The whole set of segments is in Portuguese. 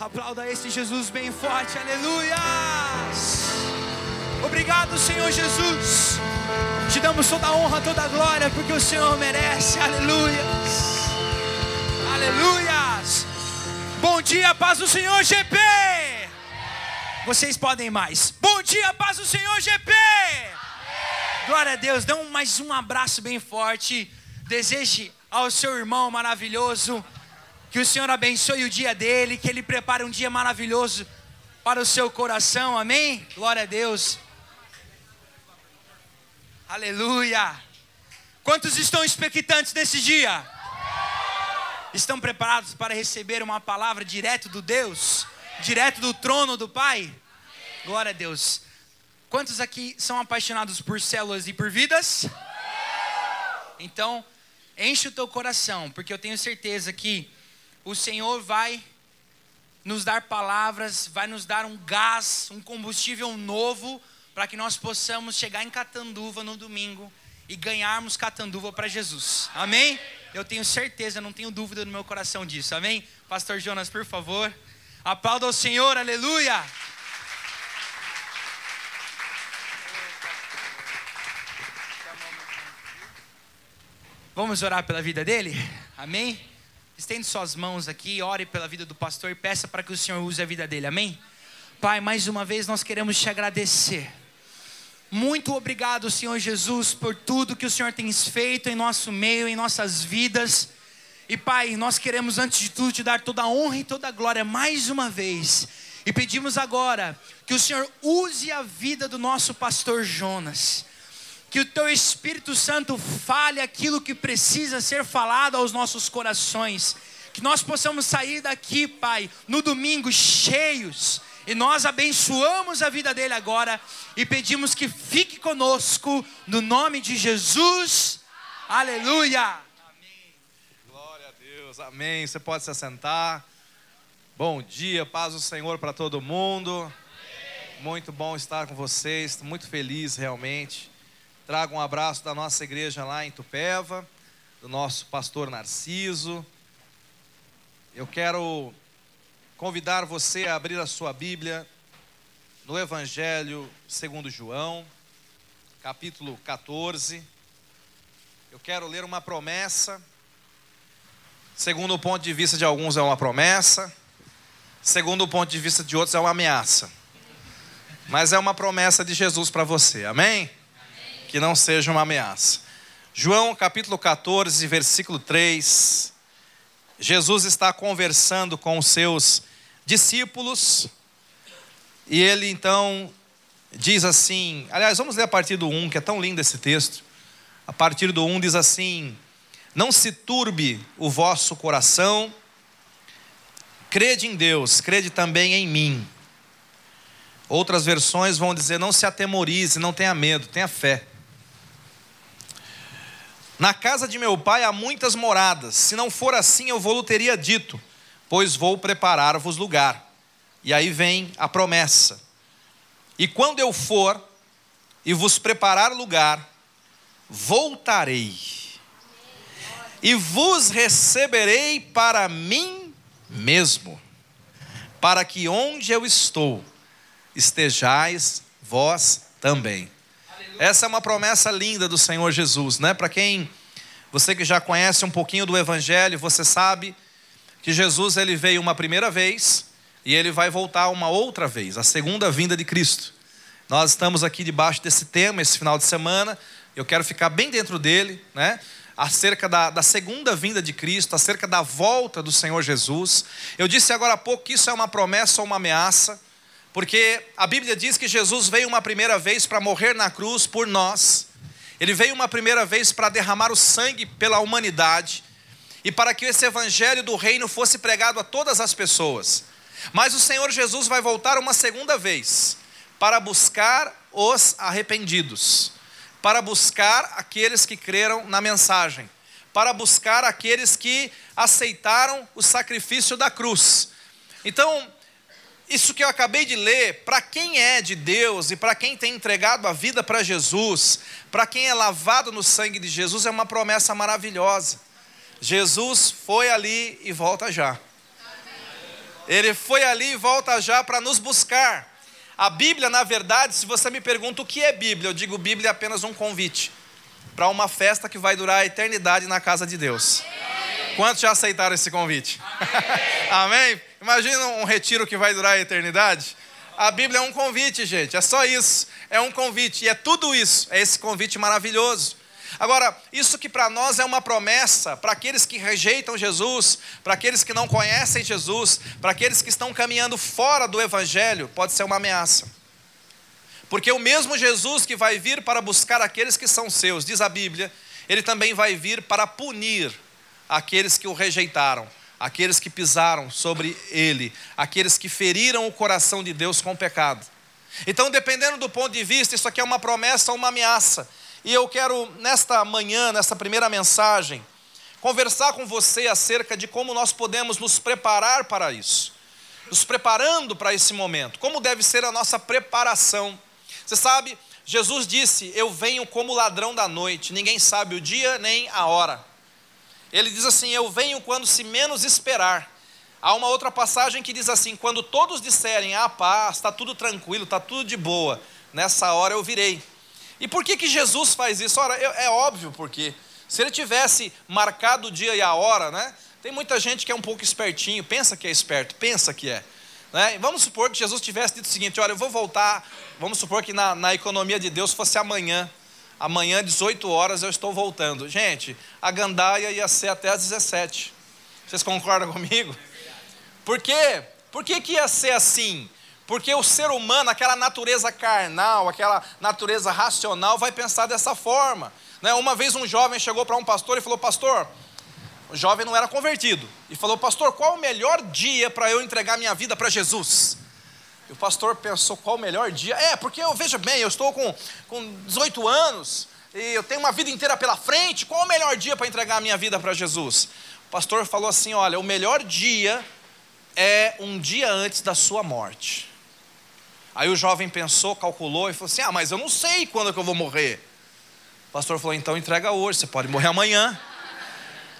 Aplauda esse Jesus bem forte, aleluia! Obrigado, Senhor Jesus. Te damos toda a honra, toda a glória, porque o Senhor merece, aleluia. Aleluias! Bom dia, paz do Senhor GP! Vocês podem mais. Bom dia, paz do Senhor GP! Glória a Deus, dê um, mais um abraço bem forte. Deseje ao seu irmão maravilhoso que o Senhor abençoe o dia dele, que ele prepare um dia maravilhoso para o seu coração, amém? Glória a Deus. Aleluia. Quantos estão expectantes nesse dia? Estão preparados para receber uma palavra direto do Deus? Direto do trono do Pai? Glória a Deus. Quantos aqui são apaixonados por células e por vidas? Então, enche o teu coração, porque eu tenho certeza que o Senhor vai nos dar palavras, vai nos dar um gás, um combustível novo, para que nós possamos chegar em Catanduva no domingo e ganharmos Catanduva para Jesus. Amém? Eu tenho certeza, não tenho dúvida no meu coração disso. Amém? Pastor Jonas, por favor. Aplauda ao Senhor, aleluia. Vamos orar pela vida dele? Amém? Estende suas mãos aqui, ore pela vida do pastor e peça para que o Senhor use a vida dele. Amém? Pai, mais uma vez nós queremos te agradecer. Muito obrigado, Senhor Jesus, por tudo que o Senhor tem feito em nosso meio, em nossas vidas. E Pai, nós queremos antes de tudo te dar toda a honra e toda a glória mais uma vez. E pedimos agora que o Senhor use a vida do nosso pastor Jonas. Que o teu Espírito Santo fale aquilo que precisa ser falado aos nossos corações. Que nós possamos sair daqui, Pai, no domingo cheios. E nós abençoamos a vida dele agora e pedimos que fique conosco no nome de Jesus. Aleluia. Amém. Glória a Deus. Amém. Você pode se assentar. Bom dia, paz do Senhor para todo mundo. Muito bom estar com vocês. Muito feliz realmente. Trago um abraço da nossa igreja lá em Tupéva, do nosso pastor Narciso. Eu quero convidar você a abrir a sua Bíblia no Evangelho segundo João, capítulo 14. Eu quero ler uma promessa. Segundo o ponto de vista de alguns é uma promessa, segundo o ponto de vista de outros é uma ameaça. Mas é uma promessa de Jesus para você. Amém? Que não seja uma ameaça. João capítulo 14, versículo 3. Jesus está conversando com os seus discípulos e ele então diz assim: aliás, vamos ler a partir do 1, que é tão lindo esse texto. A partir do 1 diz assim: Não se turbe o vosso coração, crede em Deus, crede também em mim. Outras versões vão dizer: Não se atemorize, não tenha medo, tenha fé. Na casa de meu pai há muitas moradas. Se não for assim, eu vou teria dito, pois vou preparar-vos lugar. E aí vem a promessa. E quando eu for e vos preparar lugar, voltarei e vos receberei para mim mesmo, para que onde eu estou estejais vós também. Essa é uma promessa linda do Senhor Jesus, né? Para quem você que já conhece um pouquinho do evangelho, você sabe que Jesus ele veio uma primeira vez e ele vai voltar uma outra vez, a segunda vinda de Cristo. Nós estamos aqui debaixo desse tema esse final de semana. Eu quero ficar bem dentro dele, né? Acerca da, da segunda vinda de Cristo, acerca da volta do Senhor Jesus. Eu disse agora há pouco que isso é uma promessa ou uma ameaça. Porque a Bíblia diz que Jesus veio uma primeira vez para morrer na cruz por nós. Ele veio uma primeira vez para derramar o sangue pela humanidade e para que esse evangelho do reino fosse pregado a todas as pessoas. Mas o Senhor Jesus vai voltar uma segunda vez para buscar os arrependidos, para buscar aqueles que creram na mensagem, para buscar aqueles que aceitaram o sacrifício da cruz. Então, isso que eu acabei de ler, para quem é de Deus e para quem tem entregado a vida para Jesus, para quem é lavado no sangue de Jesus, é uma promessa maravilhosa. Jesus foi ali e volta já. Ele foi ali e volta já para nos buscar. A Bíblia, na verdade, se você me pergunta o que é Bíblia, eu digo Bíblia é apenas um convite para uma festa que vai durar a eternidade na casa de Deus. Quantos já aceitaram esse convite? Amém? Amém? Imagina um retiro que vai durar a eternidade. A Bíblia é um convite, gente, é só isso. É um convite, e é tudo isso, é esse convite maravilhoso. Agora, isso que para nós é uma promessa, para aqueles que rejeitam Jesus, para aqueles que não conhecem Jesus, para aqueles que estão caminhando fora do Evangelho, pode ser uma ameaça. Porque o mesmo Jesus que vai vir para buscar aqueles que são seus, diz a Bíblia, ele também vai vir para punir aqueles que o rejeitaram, aqueles que pisaram sobre ele, aqueles que feriram o coração de Deus com o pecado. Então, dependendo do ponto de vista, isso aqui é uma promessa ou uma ameaça. E eu quero, nesta manhã, nesta primeira mensagem, conversar com você acerca de como nós podemos nos preparar para isso. Nos preparando para esse momento. Como deve ser a nossa preparação. Você sabe, Jesus disse: Eu venho como ladrão da noite, ninguém sabe o dia nem a hora. Ele diz assim: Eu venho quando se menos esperar. Há uma outra passagem que diz assim: Quando todos disserem, ah, paz, está tudo tranquilo, está tudo de boa, nessa hora eu virei. E por que, que Jesus faz isso? Ora, é óbvio porque. Se ele tivesse marcado o dia e a hora, né? Tem muita gente que é um pouco espertinho, pensa que é esperto, pensa que é. Né? Vamos supor que Jesus tivesse dito o seguinte: olha, eu vou voltar. Vamos supor que na, na economia de Deus fosse amanhã. Amanhã, 18 horas, eu estou voltando. Gente, a gandaia ia ser até às 17. Vocês concordam comigo? Por quê? Por que, que ia ser assim? Porque o ser humano, aquela natureza carnal, aquela natureza racional, vai pensar dessa forma. Né? Uma vez um jovem chegou para um pastor e falou: Pastor, o jovem não era convertido, e falou: Pastor, qual o melhor dia para eu entregar minha vida para Jesus? E o pastor pensou: Qual o melhor dia? É, porque eu veja bem, eu estou com, com 18 anos, e eu tenho uma vida inteira pela frente, qual o melhor dia para entregar a minha vida para Jesus? O pastor falou assim: Olha, o melhor dia é um dia antes da sua morte. Aí o jovem pensou, calculou e falou assim: Ah, mas eu não sei quando que eu vou morrer. O pastor falou: Então entrega hoje, você pode morrer amanhã.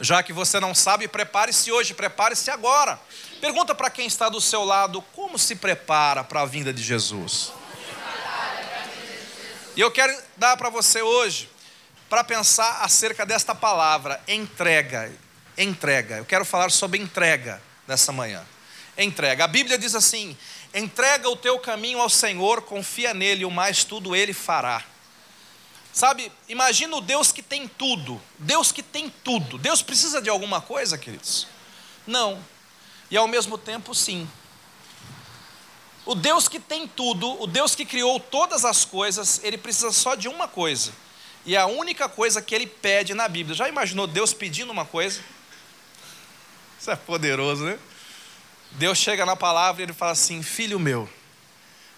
Já que você não sabe, prepare-se hoje, prepare-se agora. Pergunta para quem está do seu lado: como se prepara para a vinda de Jesus? E eu quero dar para você hoje, para pensar acerca desta palavra, entrega. Entrega. Eu quero falar sobre entrega nessa manhã. Entrega. A Bíblia diz assim: Entrega o teu caminho ao Senhor, confia nele, o mais tudo ele fará. Sabe, imagina o Deus que tem tudo. Deus que tem tudo. Deus precisa de alguma coisa, queridos? Não. E ao mesmo tempo, sim. O Deus que tem tudo, o Deus que criou todas as coisas, ele precisa só de uma coisa. E a única coisa que ele pede na Bíblia. Já imaginou Deus pedindo uma coisa? Isso é poderoso, né? Deus chega na palavra e ele fala assim: Filho meu,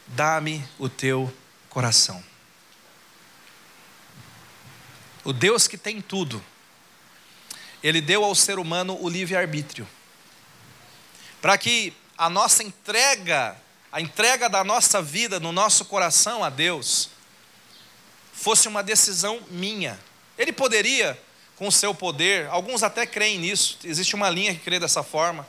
dá-me o teu coração. O Deus que tem tudo, ele deu ao ser humano o livre-arbítrio, para que a nossa entrega, a entrega da nossa vida, no nosso coração a Deus, fosse uma decisão minha. Ele poderia, com o seu poder, alguns até creem nisso, existe uma linha que crê dessa forma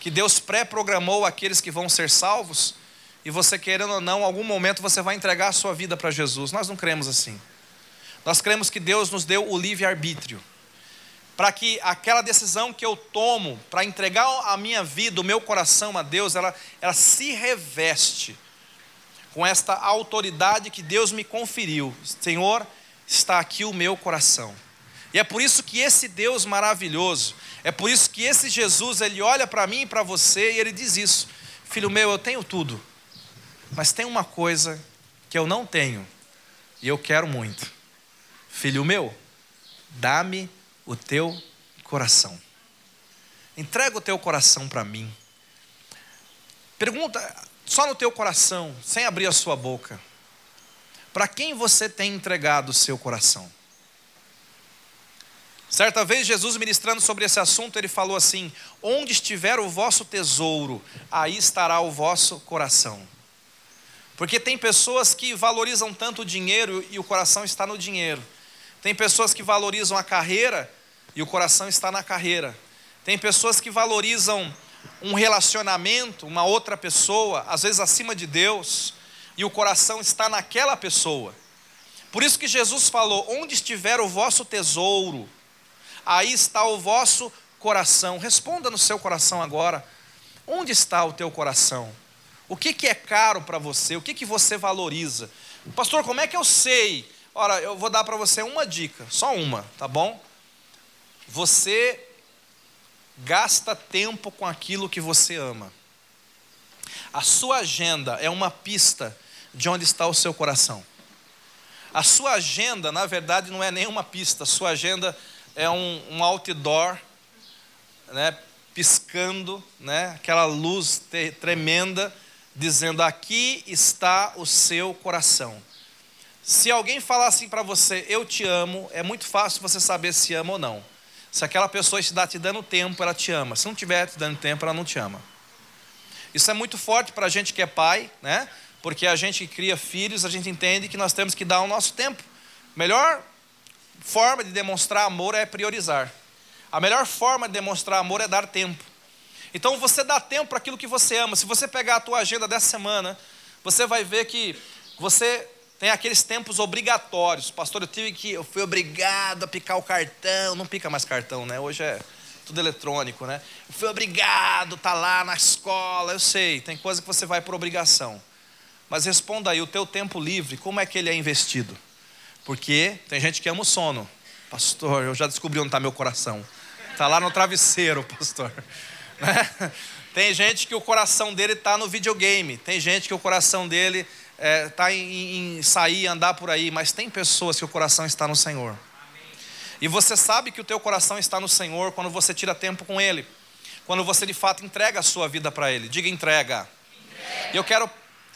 que Deus pré-programou aqueles que vão ser salvos, e você querendo ou não, em algum momento você vai entregar a sua vida para Jesus. Nós não cremos assim. Nós cremos que Deus nos deu o livre-arbítrio. Para que aquela decisão que eu tomo para entregar a minha vida, o meu coração a Deus, ela, ela se reveste com esta autoridade que Deus me conferiu. Senhor, está aqui o meu coração. E é por isso que esse Deus maravilhoso, é por isso que esse Jesus, ele olha para mim e para você e ele diz isso: Filho meu, eu tenho tudo, mas tem uma coisa que eu não tenho e eu quero muito. Filho meu, dá-me o teu coração. Entrega o teu coração para mim. Pergunta só no teu coração, sem abrir a sua boca. Para quem você tem entregado o seu coração? Certa vez, Jesus ministrando sobre esse assunto, ele falou assim: Onde estiver o vosso tesouro, aí estará o vosso coração. Porque tem pessoas que valorizam tanto o dinheiro e o coração está no dinheiro. Tem pessoas que valorizam a carreira e o coração está na carreira. Tem pessoas que valorizam um relacionamento, uma outra pessoa, às vezes acima de Deus, e o coração está naquela pessoa. Por isso que Jesus falou: onde estiver o vosso tesouro, aí está o vosso coração. Responda no seu coração agora: onde está o teu coração? O que, que é caro para você? O que, que você valoriza? Pastor, como é que eu sei? Ora, eu vou dar para você uma dica, só uma, tá bom? Você gasta tempo com aquilo que você ama. A sua agenda é uma pista de onde está o seu coração. A sua agenda, na verdade, não é nenhuma pista, a sua agenda é um, um outdoor, né, piscando, né, aquela luz tremenda, dizendo: aqui está o seu coração. Se alguém falar assim para você, eu te amo, é muito fácil você saber se ama ou não. Se aquela pessoa está te dando tempo, ela te ama. Se não estiver te dando tempo, ela não te ama. Isso é muito forte para a gente que é pai, né? Porque a gente que cria filhos, a gente entende que nós temos que dar o nosso tempo. Melhor forma de demonstrar amor é priorizar. A melhor forma de demonstrar amor é dar tempo. Então você dá tempo para aquilo que você ama. Se você pegar a tua agenda dessa semana, você vai ver que você tem aqueles tempos obrigatórios. Pastor, eu tive que, eu fui obrigado a picar o cartão. Não pica mais cartão, né? Hoje é tudo eletrônico, né? Eu fui obrigado, tá lá na escola. Eu sei, tem coisa que você vai por obrigação. Mas responda aí, o teu tempo livre, como é que ele é investido? Porque tem gente que ama o sono. Pastor, eu já descobri onde está meu coração. Está lá no travesseiro, pastor. Né? Tem gente que o coração dele está no videogame. Tem gente que o coração dele está é, tá em, em sair, andar por aí, mas tem pessoas que o coração está no Senhor. E você sabe que o teu coração está no Senhor quando você tira tempo com Ele, quando você de fato entrega a sua vida para Ele. Diga entrega. E eu quero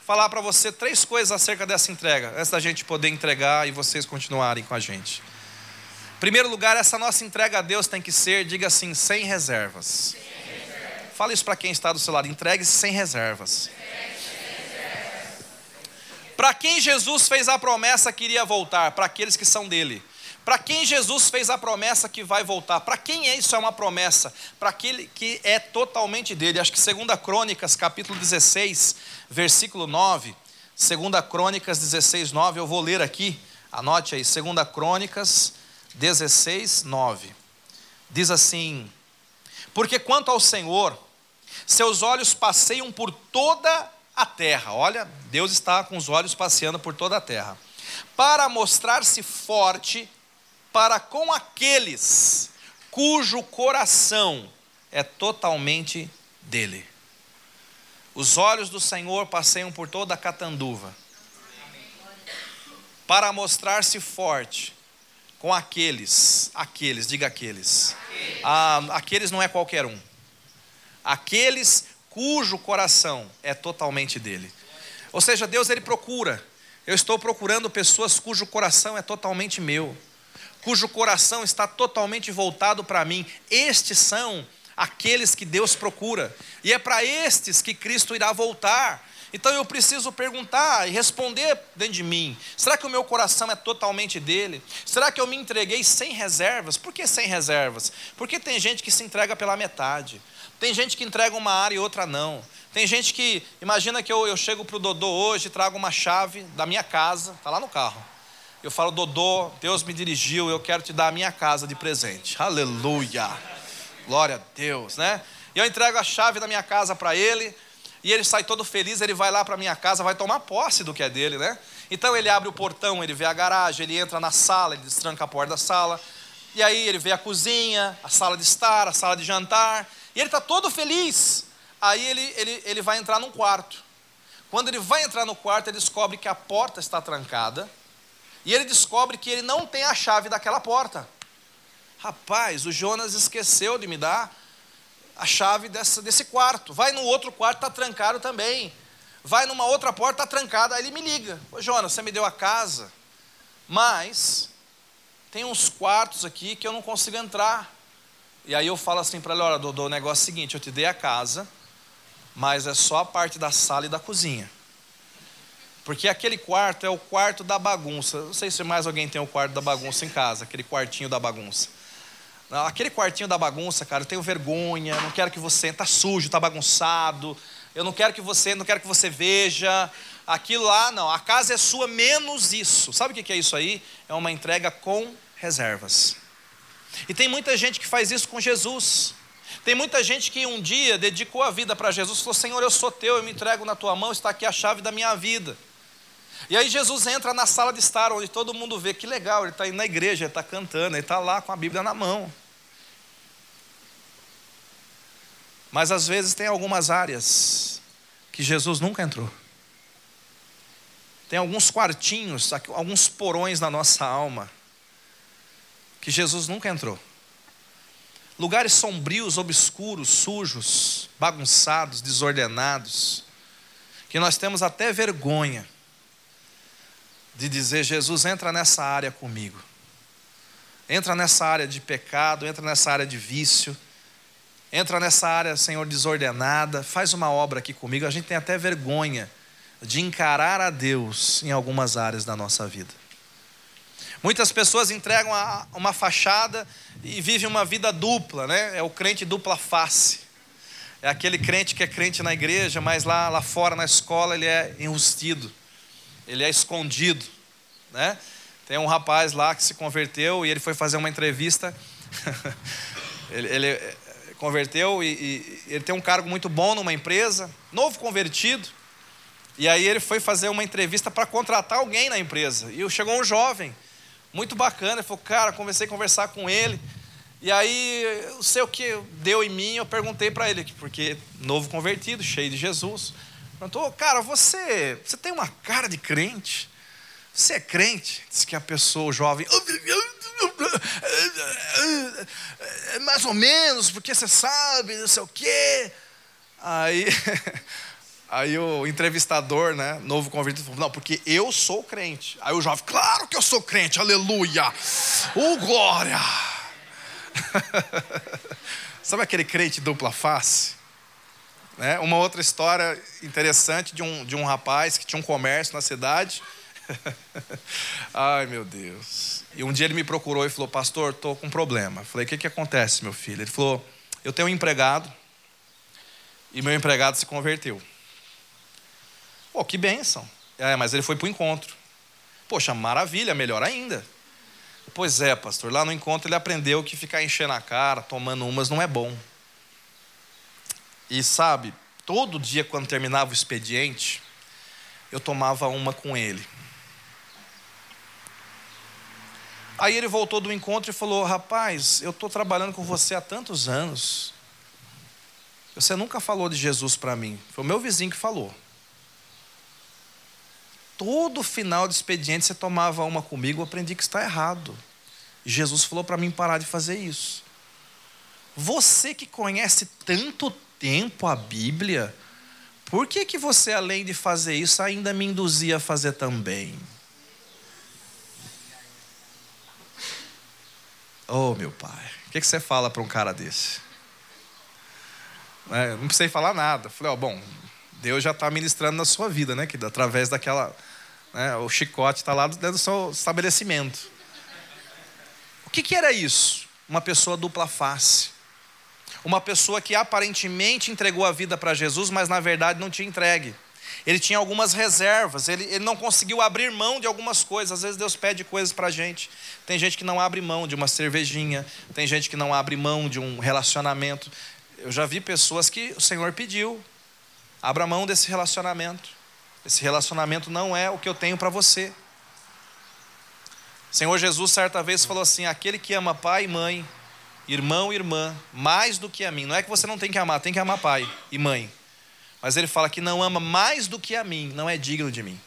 falar para você três coisas acerca dessa entrega, antes da gente poder entregar e vocês continuarem com a gente. Primeiro lugar, essa nossa entrega a Deus tem que ser, diga assim, sem reservas. Fala isso para quem está do seu lado, entregue-se sem reservas. Para quem Jesus fez a promessa que iria voltar? Para aqueles que são dele. Para quem Jesus fez a promessa que vai voltar? Para quem é isso é uma promessa? Para aquele que é totalmente dele. Acho que 2 Crônicas, capítulo 16, versículo 9. 2 Crônicas 16, 9. Eu vou ler aqui. Anote aí. 2 Crônicas 16, 9. Diz assim: Porque quanto ao Senhor, seus olhos passeiam por toda a terra. Olha, Deus está com os olhos passeando por toda a terra. Para mostrar-se forte para com aqueles cujo coração é totalmente dele. Os olhos do Senhor passeiam por toda a catanduva. Para mostrar-se forte com aqueles, aqueles, diga aqueles. Ah, aqueles não é qualquer um. Aqueles cujo coração é totalmente dele. Ou seja, Deus ele procura. Eu estou procurando pessoas cujo coração é totalmente meu, cujo coração está totalmente voltado para mim. Estes são aqueles que Deus procura, e é para estes que Cristo irá voltar. Então eu preciso perguntar e responder dentro de mim: será que o meu coração é totalmente dele? Será que eu me entreguei sem reservas? Por que sem reservas? Porque tem gente que se entrega pela metade. Tem gente que entrega uma área e outra não. Tem gente que, imagina que eu, eu chego para o Dodô hoje, trago uma chave da minha casa, está lá no carro. Eu falo, Dodô, Deus me dirigiu, eu quero te dar a minha casa de presente. Aleluia. Glória a Deus, né? E eu entrego a chave da minha casa para ele, e ele sai todo feliz, ele vai lá para minha casa, vai tomar posse do que é dele, né? Então ele abre o portão, ele vê a garagem, ele entra na sala, ele destranca a porta da sala, e aí ele vê a cozinha, a sala de estar, a sala de jantar, e ele está todo feliz. Aí ele, ele, ele vai entrar num quarto. Quando ele vai entrar no quarto, ele descobre que a porta está trancada. E ele descobre que ele não tem a chave daquela porta. Rapaz, o Jonas esqueceu de me dar a chave dessa, desse quarto. Vai no outro quarto, está trancado também. Vai numa outra porta, está trancada. Aí ele me liga: Ô Jonas, você me deu a casa, mas tem uns quartos aqui que eu não consigo entrar. E aí eu falo assim para ele: olha, Dodô, o negócio é o seguinte: eu te dei a casa, mas é só a parte da sala e da cozinha. Porque aquele quarto é o quarto da bagunça. Não sei se mais alguém tem o quarto da bagunça em casa, aquele quartinho da bagunça. Aquele quartinho da bagunça, cara, eu tenho vergonha, não quero que você está sujo, está bagunçado. Eu não quero que você, não quero que você veja. Aquilo lá, não. A casa é sua menos isso. Sabe o que é isso aí? É uma entrega com reservas. E tem muita gente que faz isso com Jesus. Tem muita gente que um dia dedicou a vida para Jesus falou: Senhor, eu sou teu, eu me entrego na tua mão, está aqui a chave da minha vida. E aí Jesus entra na sala de estar, onde todo mundo vê que legal, ele está indo na igreja, ele está cantando, ele está lá com a Bíblia na mão. Mas às vezes tem algumas áreas que Jesus nunca entrou. Tem alguns quartinhos, alguns porões na nossa alma que Jesus nunca entrou. Lugares sombrios, obscuros, sujos, bagunçados, desordenados, que nós temos até vergonha de dizer: Jesus, entra nessa área comigo. Entra nessa área de pecado, entra nessa área de vício, entra nessa área, Senhor, desordenada, faz uma obra aqui comigo. A gente tem até vergonha de encarar a Deus em algumas áreas da nossa vida. Muitas pessoas entregam uma fachada e vivem uma vida dupla, né? É o crente dupla face. É aquele crente que é crente na igreja, mas lá, lá fora na escola ele é enrustido ele é escondido, né? Tem um rapaz lá que se converteu e ele foi fazer uma entrevista. ele, ele, eh, converteu e, e, ele tem um cargo muito bom numa empresa, novo convertido. E aí ele foi fazer uma entrevista para contratar alguém na empresa. E chegou um jovem, muito bacana. Ele falou, cara, comecei a conversar com ele. E aí, eu sei o que deu em mim, eu perguntei para ele, porque novo convertido, cheio de Jesus. Perguntou, cara, você, você tem uma cara de crente? Você é crente? Diz que a pessoa, o jovem, é mais ou menos, porque você sabe, não sei o quê. Aí, aí o entrevistador, né, novo convite, falou, não, porque eu sou crente. Aí o jovem, claro que eu sou crente, aleluia, oh glória. Sabe aquele crente dupla face? Né? Uma outra história interessante de um, de um rapaz que tinha um comércio na cidade. Ai, meu Deus. E um dia ele me procurou e falou: Pastor, estou com um problema. Eu falei: O que, que acontece, meu filho? Ele falou: Eu tenho um empregado e meu empregado se converteu. Pô, que bênção. É, mas ele foi para o encontro. Poxa, maravilha, melhor ainda. Pois é, pastor, lá no encontro ele aprendeu que ficar enchendo a cara, tomando umas, não é bom. E sabe, todo dia quando terminava o expediente, eu tomava uma com ele. Aí ele voltou do encontro e falou: Rapaz, eu estou trabalhando com você há tantos anos. Você nunca falou de Jesus para mim. Foi o meu vizinho que falou. Todo final de expediente você tomava uma comigo, eu aprendi que está errado. Jesus falou para mim parar de fazer isso. Você que conhece tanto tempo a Bíblia, por que, que você, além de fazer isso, ainda me induzia a fazer também? Oh, meu pai, o que, que você fala para um cara desse? É, não precisei falar nada. Falei, ó, oh, bom, Deus já está ministrando na sua vida, né? Que através daquela. Né, o chicote está lá dentro do seu estabelecimento. O que, que era isso? Uma pessoa dupla face uma pessoa que aparentemente entregou a vida para Jesus, mas na verdade não tinha entregue. Ele tinha algumas reservas, ele, ele não conseguiu abrir mão de algumas coisas. Às vezes Deus pede coisas para a gente. Tem gente que não abre mão de uma cervejinha, tem gente que não abre mão de um relacionamento. Eu já vi pessoas que o Senhor pediu: abra mão desse relacionamento. Esse relacionamento não é o que eu tenho para você. Senhor Jesus, certa vez, falou assim: aquele que ama pai e mãe, irmão e irmã, mais do que a mim. Não é que você não tem que amar, tem que amar pai e mãe. Mas ele fala que não ama mais do que a mim, não é digno de mim.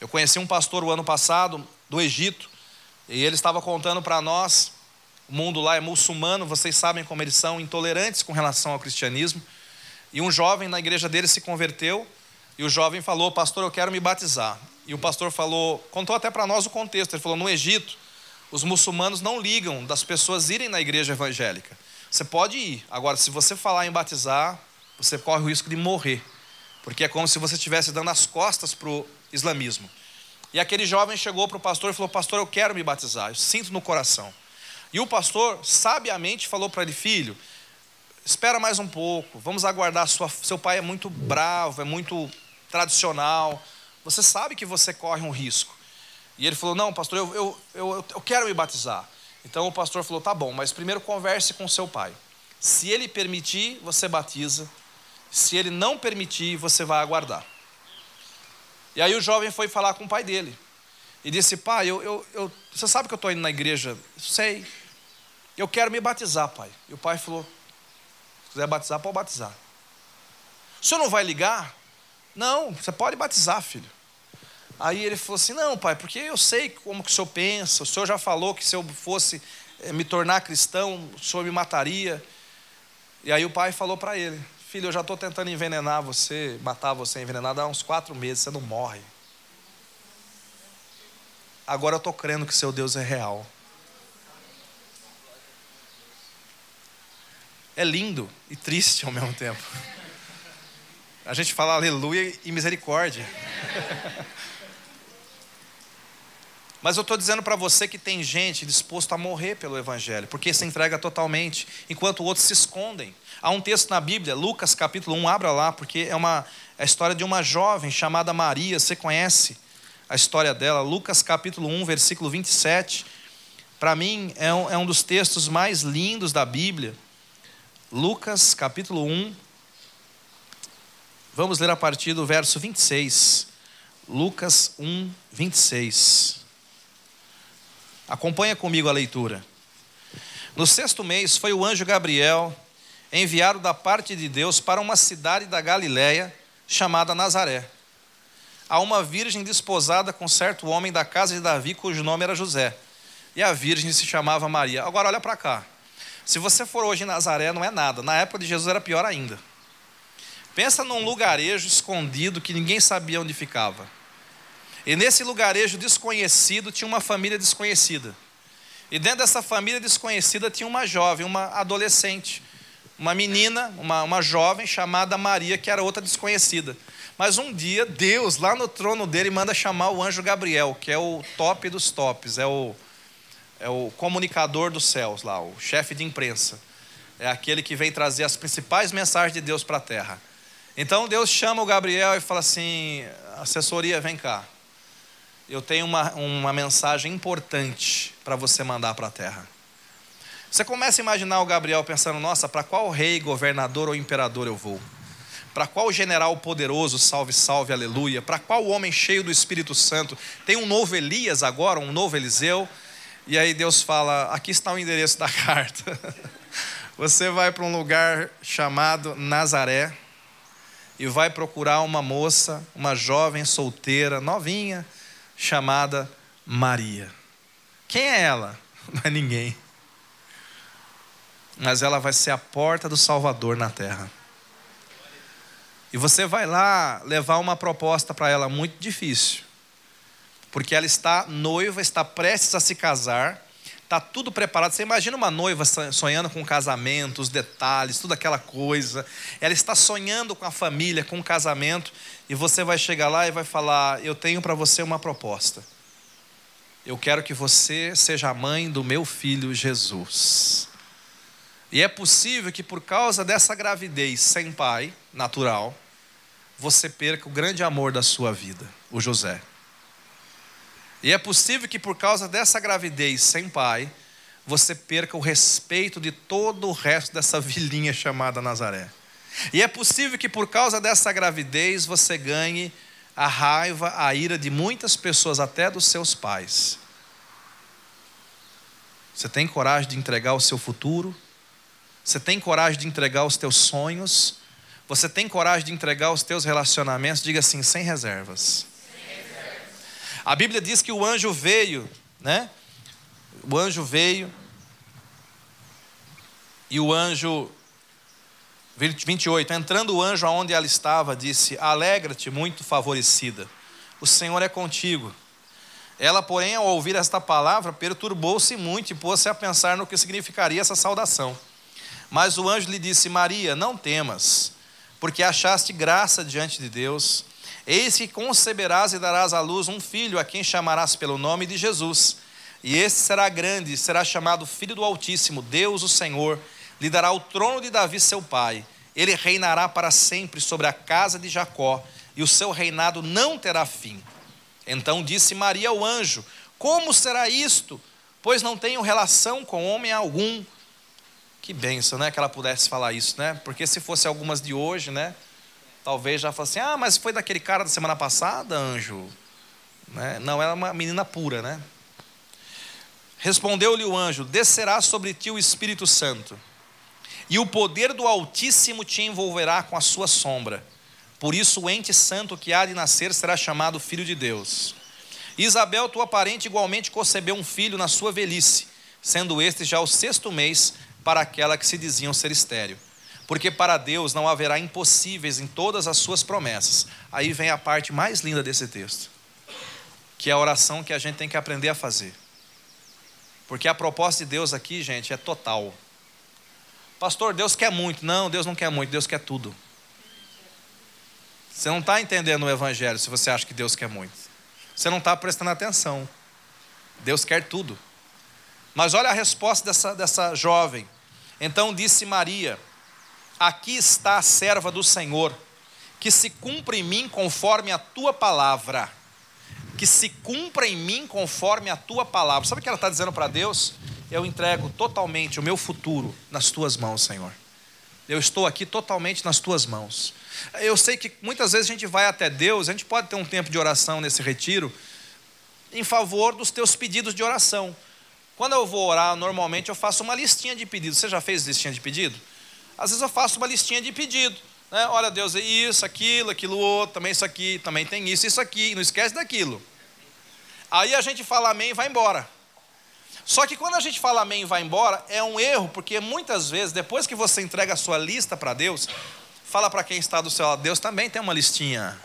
Eu conheci um pastor o ano passado do Egito, e ele estava contando para nós, o mundo lá é muçulmano, vocês sabem como eles são intolerantes com relação ao cristianismo. E um jovem na igreja dele se converteu, e o jovem falou: "Pastor, eu quero me batizar". E o pastor falou, contou até para nós o contexto. Ele falou: "No Egito, os muçulmanos não ligam das pessoas irem na igreja evangélica. Você pode ir. Agora, se você falar em batizar, você corre o risco de morrer. Porque é como se você estivesse dando as costas para o islamismo. E aquele jovem chegou para o pastor e falou: Pastor, eu quero me batizar, eu sinto no coração. E o pastor sabiamente falou para ele: Filho, espera mais um pouco, vamos aguardar. Sua, seu pai é muito bravo, é muito tradicional. Você sabe que você corre um risco. E ele falou: Não, pastor, eu, eu, eu, eu quero me batizar. Então o pastor falou: Tá bom, mas primeiro converse com seu pai. Se ele permitir, você batiza. Se ele não permitir, você vai aguardar. E aí o jovem foi falar com o pai dele. E disse: Pai, eu, eu, eu você sabe que eu estou indo na igreja? Sei. Eu quero me batizar, pai. E o pai falou: quiser batizar, pode batizar. O senhor não vai ligar? Não, você pode batizar, filho. Aí ele falou assim: Não, pai, porque eu sei como que o senhor pensa. O senhor já falou que se eu fosse eh, me tornar cristão, o senhor me mataria. E aí o pai falou para ele: Filho, eu já estou tentando envenenar você, matar você envenenado há uns quatro meses, você não morre. Agora eu estou crendo que seu Deus é real. É lindo e triste ao mesmo tempo. A gente fala aleluia e misericórdia. Mas eu estou dizendo para você que tem gente disposto a morrer pelo Evangelho, porque se entrega totalmente, enquanto outros se escondem. Há um texto na Bíblia, Lucas capítulo 1, abra lá, porque é, uma, é a história de uma jovem chamada Maria, você conhece a história dela, Lucas capítulo 1, versículo 27. Para mim é um, é um dos textos mais lindos da Bíblia. Lucas capítulo 1, vamos ler a partir do verso 26. Lucas 1, 26. Acompanha comigo a leitura. No sexto mês foi o anjo Gabriel enviado da parte de Deus para uma cidade da Galiléia chamada Nazaré, a uma virgem desposada com certo homem da casa de Davi, cujo nome era José. E a virgem se chamava Maria. Agora olha para cá. Se você for hoje em Nazaré, não é nada. Na época de Jesus era pior ainda. Pensa num lugarejo escondido que ninguém sabia onde ficava. E nesse lugarejo desconhecido tinha uma família desconhecida. E dentro dessa família desconhecida tinha uma jovem, uma adolescente, uma menina, uma, uma jovem chamada Maria, que era outra desconhecida. Mas um dia, Deus, lá no trono dele, manda chamar o anjo Gabriel, que é o top dos tops, é o, é o comunicador dos céus lá, o chefe de imprensa. É aquele que vem trazer as principais mensagens de Deus para a terra. Então Deus chama o Gabriel e fala assim: assessoria, vem cá eu tenho uma, uma mensagem importante para você mandar para a terra. Você começa a imaginar o Gabriel pensando: nossa, para qual rei, governador ou imperador eu vou? Para qual general poderoso, salve, salve, aleluia? Para qual homem cheio do Espírito Santo? Tem um novo Elias agora, um novo Eliseu? E aí Deus fala: aqui está o endereço da carta. Você vai para um lugar chamado Nazaré e vai procurar uma moça, uma jovem solteira, novinha, chamada Maria. Quem é ela? Não é ninguém. Mas ela vai ser a porta do Salvador na terra. E você vai lá levar uma proposta para ela muito difícil. Porque ela está noiva, está prestes a se casar, está tudo preparado. Você imagina uma noiva sonhando com o casamento, os detalhes, toda aquela coisa. Ela está sonhando com a família, com o casamento. E você vai chegar lá e vai falar: Eu tenho para você uma proposta. Eu quero que você seja a mãe do meu filho Jesus. E é possível que por causa dessa gravidez sem pai, natural, você perca o grande amor da sua vida, o José. E é possível que por causa dessa gravidez sem pai, você perca o respeito de todo o resto dessa vilinha chamada Nazaré. E é possível que por causa dessa gravidez você ganhe a raiva, a ira de muitas pessoas, até dos seus pais. Você tem coragem de entregar o seu futuro? Você tem coragem de entregar os teus sonhos? Você tem coragem de entregar os teus relacionamentos? Diga assim, sem reservas. Sem reservas. A Bíblia diz que o anjo veio, né? O anjo veio e o anjo 28. Entrando o anjo aonde ela estava, disse: Alegra-te, muito favorecida, o Senhor é contigo. Ela, porém, ao ouvir esta palavra, perturbou-se muito e pôs-se a pensar no que significaria essa saudação. Mas o anjo lhe disse: Maria, não temas, porque achaste graça diante de Deus. Eis que conceberás e darás à luz um filho, a quem chamarás pelo nome de Jesus E esse será grande, será chamado Filho do Altíssimo, Deus o Senhor, lhe dará o trono de Davi, seu pai. Ele reinará para sempre sobre a casa de Jacó, e o seu reinado não terá fim. Então disse Maria ao anjo: Como será isto? Pois não tenho relação com homem algum. Que benção, né? Que ela pudesse falar isso, né? Porque se fosse algumas de hoje, né? Talvez já fosse assim: Ah, mas foi daquele cara da semana passada, anjo. Né? Não, era uma menina pura, né? Respondeu-lhe o anjo: Descerá sobre ti o Espírito Santo, e o poder do Altíssimo te envolverá com a sua sombra. Por isso, o ente santo que há de nascer será chamado Filho de Deus. Isabel, tua parente, igualmente concebeu um filho na sua velhice, sendo este já o sexto mês para aquela que se diziam ser estéreo. Porque para Deus não haverá impossíveis em todas as suas promessas. Aí vem a parte mais linda desse texto, que é a oração que a gente tem que aprender a fazer. Porque a proposta de Deus aqui, gente, é total. Pastor, Deus quer muito. Não, Deus não quer muito, Deus quer tudo. Você não está entendendo o Evangelho se você acha que Deus quer muito. Você não está prestando atenção. Deus quer tudo. Mas olha a resposta dessa, dessa jovem. Então disse Maria: Aqui está a serva do Senhor, que se cumpra em mim conforme a tua palavra que se cumpra em mim conforme a tua palavra. Sabe o que ela está dizendo para Deus? Eu entrego totalmente o meu futuro nas tuas mãos, Senhor. Eu estou aqui totalmente nas tuas mãos. Eu sei que muitas vezes a gente vai até Deus, a gente pode ter um tempo de oração nesse retiro, em favor dos teus pedidos de oração. Quando eu vou orar, normalmente eu faço uma listinha de pedidos. Você já fez listinha de pedido? Às vezes eu faço uma listinha de pedido. Né? Olha, Deus, é isso, aquilo, aquilo outro, também isso aqui, também tem isso, isso aqui, não esquece daquilo. Aí a gente fala amém e vai embora. Só que quando a gente fala amém e vai embora, é um erro, porque muitas vezes, depois que você entrega a sua lista para Deus, fala para quem está do seu lado, Deus também tem uma listinha.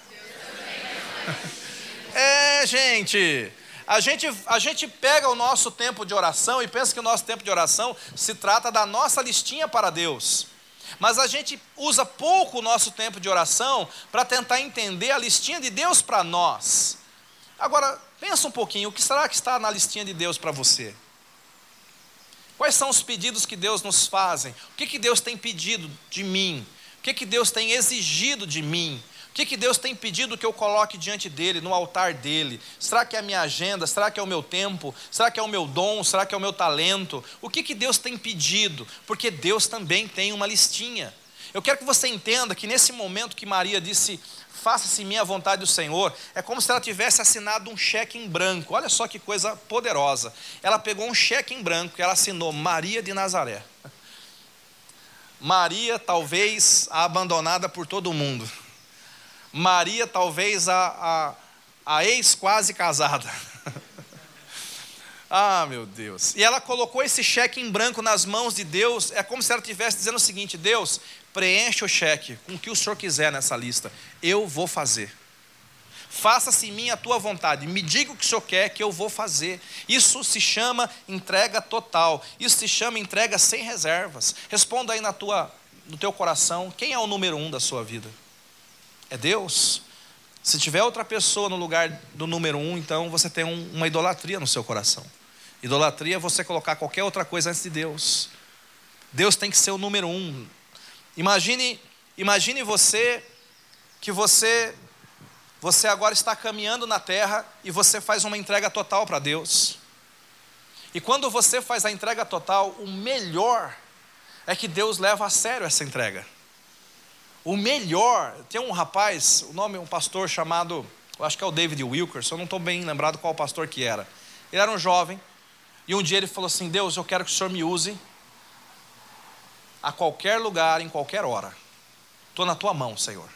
é, gente. A gente, a gente pega o nosso tempo de oração e pensa que o nosso tempo de oração se trata da nossa listinha para Deus. Mas a gente usa pouco o nosso tempo de oração para tentar entender a listinha de Deus para nós. Agora, pensa um pouquinho, o que será que está na listinha de Deus para você? Quais são os pedidos que Deus nos fazem? O que, que Deus tem pedido de mim? O que, que Deus tem exigido de mim? O que, que Deus tem pedido que eu coloque diante dele, no altar dele? Será que é a minha agenda? Será que é o meu tempo? Será que é o meu dom? Será que é o meu talento? O que, que Deus tem pedido? Porque Deus também tem uma listinha. Eu quero que você entenda que nesse momento que Maria disse, faça-se minha vontade do Senhor, é como se ela tivesse assinado um cheque em branco. Olha só que coisa poderosa. Ela pegou um cheque em branco e ela assinou Maria de Nazaré. Maria, talvez abandonada por todo mundo Maria, talvez a, a, a ex quase casada. ah, meu Deus. E ela colocou esse cheque em branco nas mãos de Deus. É como se ela estivesse dizendo o seguinte: Deus, preencha o cheque com o que o Senhor quiser nessa lista. Eu vou fazer. Faça-se em mim a tua vontade. Me diga o que o Senhor quer que eu vou fazer. Isso se chama entrega total. Isso se chama entrega sem reservas. Responda aí na tua, no teu coração: quem é o número um da sua vida? É Deus. Se tiver outra pessoa no lugar do número um, então você tem um, uma idolatria no seu coração. Idolatria é você colocar qualquer outra coisa antes de Deus. Deus tem que ser o número um. Imagine, imagine você que você você agora está caminhando na terra e você faz uma entrega total para Deus. E quando você faz a entrega total, o melhor é que Deus leva a sério essa entrega. O melhor, tem um rapaz, o nome é um pastor chamado, eu acho que é o David Wilkerson, eu não estou bem lembrado qual pastor que era. Ele era um jovem, e um dia ele falou assim: Deus, eu quero que o Senhor me use a qualquer lugar, em qualquer hora. Estou na tua mão, Senhor.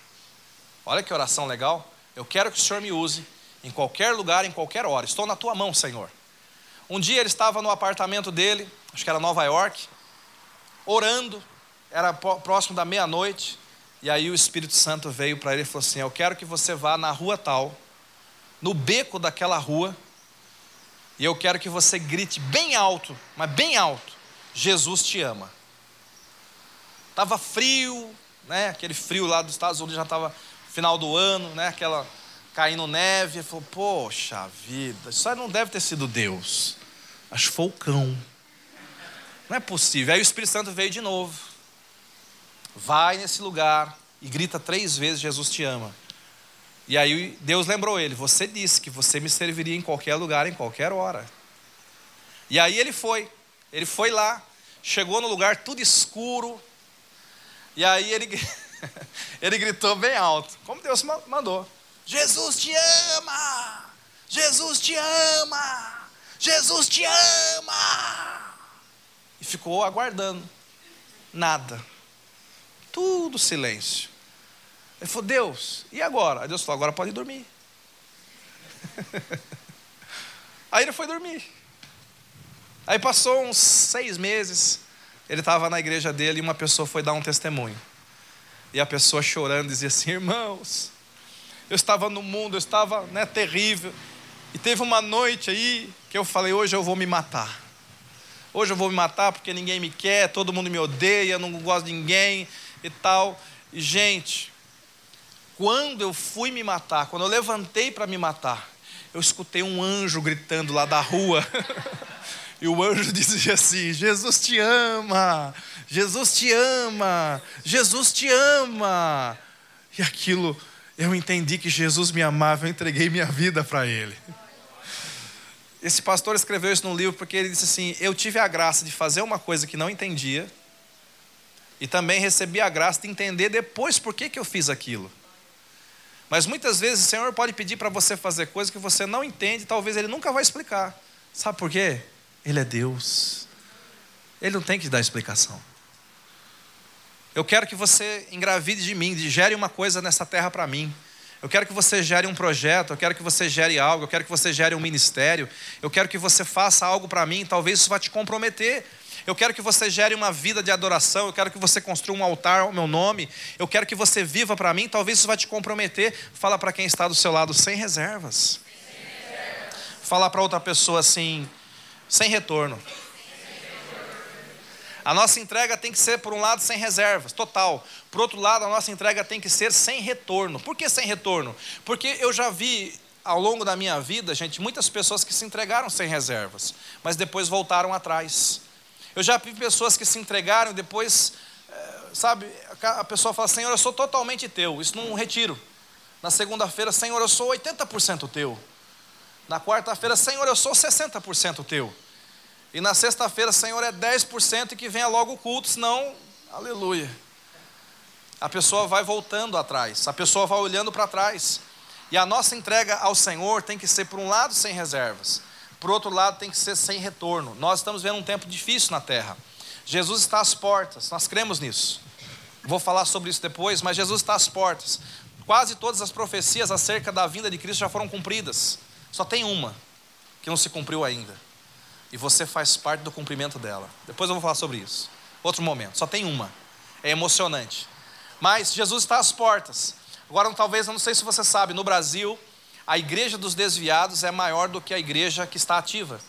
Olha que oração legal. Eu quero que o Senhor me use em qualquer lugar, em qualquer hora. Estou na tua mão, Senhor. Um dia ele estava no apartamento dele, acho que era Nova York, orando, era próximo da meia-noite. E aí o Espírito Santo veio para ele e falou assim: Eu quero que você vá na rua tal, no beco daquela rua, e eu quero que você grite bem alto, mas bem alto: Jesus te ama. Estava frio, né? Aquele frio lá dos Estados Unidos já estava final do ano, né? Aquela caindo neve. Ele falou: Poxa vida, isso aí não deve ter sido Deus. Acho que foi o cão. Não é possível. Aí o Espírito Santo veio de novo. Vai nesse lugar e grita três vezes: Jesus te ama. E aí Deus lembrou ele: Você disse que você me serviria em qualquer lugar, em qualquer hora. E aí ele foi. Ele foi lá, chegou no lugar tudo escuro. E aí ele, ele gritou bem alto, como Deus mandou: Jesus te ama! Jesus te ama! Jesus te ama! E ficou aguardando. Nada. Tudo silêncio. Ele falou, Deus, e agora? Aí Deus falou, agora pode dormir. Aí ele foi dormir. Aí passou uns seis meses, ele estava na igreja dele e uma pessoa foi dar um testemunho. E a pessoa chorando dizia assim: Irmãos, eu estava no mundo, eu estava né, terrível. E teve uma noite aí que eu falei: Hoje eu vou me matar. Hoje eu vou me matar porque ninguém me quer, todo mundo me odeia, não gosto de ninguém e tal. E, gente, quando eu fui me matar, quando eu levantei para me matar, eu escutei um anjo gritando lá da rua. e o anjo dizia assim: Jesus te ama, Jesus te ama, Jesus te ama. E aquilo, eu entendi que Jesus me amava, eu entreguei minha vida para Ele. Esse pastor escreveu isso num livro porque ele disse assim: Eu tive a graça de fazer uma coisa que não entendia, e também recebi a graça de entender depois por que, que eu fiz aquilo. Mas muitas vezes o Senhor pode pedir para você fazer coisas que você não entende, talvez Ele nunca vai explicar. Sabe por quê? Ele é Deus. Ele não tem que dar explicação. Eu quero que você engravide de mim, gere uma coisa nessa terra para mim. Eu quero que você gere um projeto, eu quero que você gere algo, eu quero que você gere um ministério, eu quero que você faça algo para mim, talvez isso vá te comprometer. Eu quero que você gere uma vida de adoração. Eu quero que você construa um altar ao meu nome. Eu quero que você viva para mim. Talvez isso vai te comprometer. Fala para quem está do seu lado sem reservas. Fala para outra pessoa assim, sem retorno. A nossa entrega tem que ser, por um lado, sem reservas, total. Por outro lado, a nossa entrega tem que ser sem retorno. Por que sem retorno? Porque eu já vi ao longo da minha vida, gente, muitas pessoas que se entregaram sem reservas, mas depois voltaram atrás. Eu já vi pessoas que se entregaram e depois, é, sabe, a pessoa fala: Senhor, eu sou totalmente teu. Isso num retiro. Na segunda-feira, Senhor, eu sou 80% teu. Na quarta-feira, Senhor, eu sou 60% teu. E na sexta-feira, Senhor, é 10% e que venha logo o culto, senão, aleluia. A pessoa vai voltando atrás, a pessoa vai olhando para trás. E a nossa entrega ao Senhor tem que ser, por um lado, sem reservas, por outro lado, tem que ser sem retorno. Nós estamos vendo um tempo difícil na terra. Jesus está às portas, nós cremos nisso. Vou falar sobre isso depois, mas Jesus está às portas. Quase todas as profecias acerca da vinda de Cristo já foram cumpridas. Só tem uma que não se cumpriu ainda. E você faz parte do cumprimento dela. Depois eu vou falar sobre isso. Outro momento. Só tem uma. É emocionante. Mas Jesus está às portas. Agora, talvez, eu não sei se você sabe, no Brasil, a igreja dos desviados é maior do que a igreja que está ativa.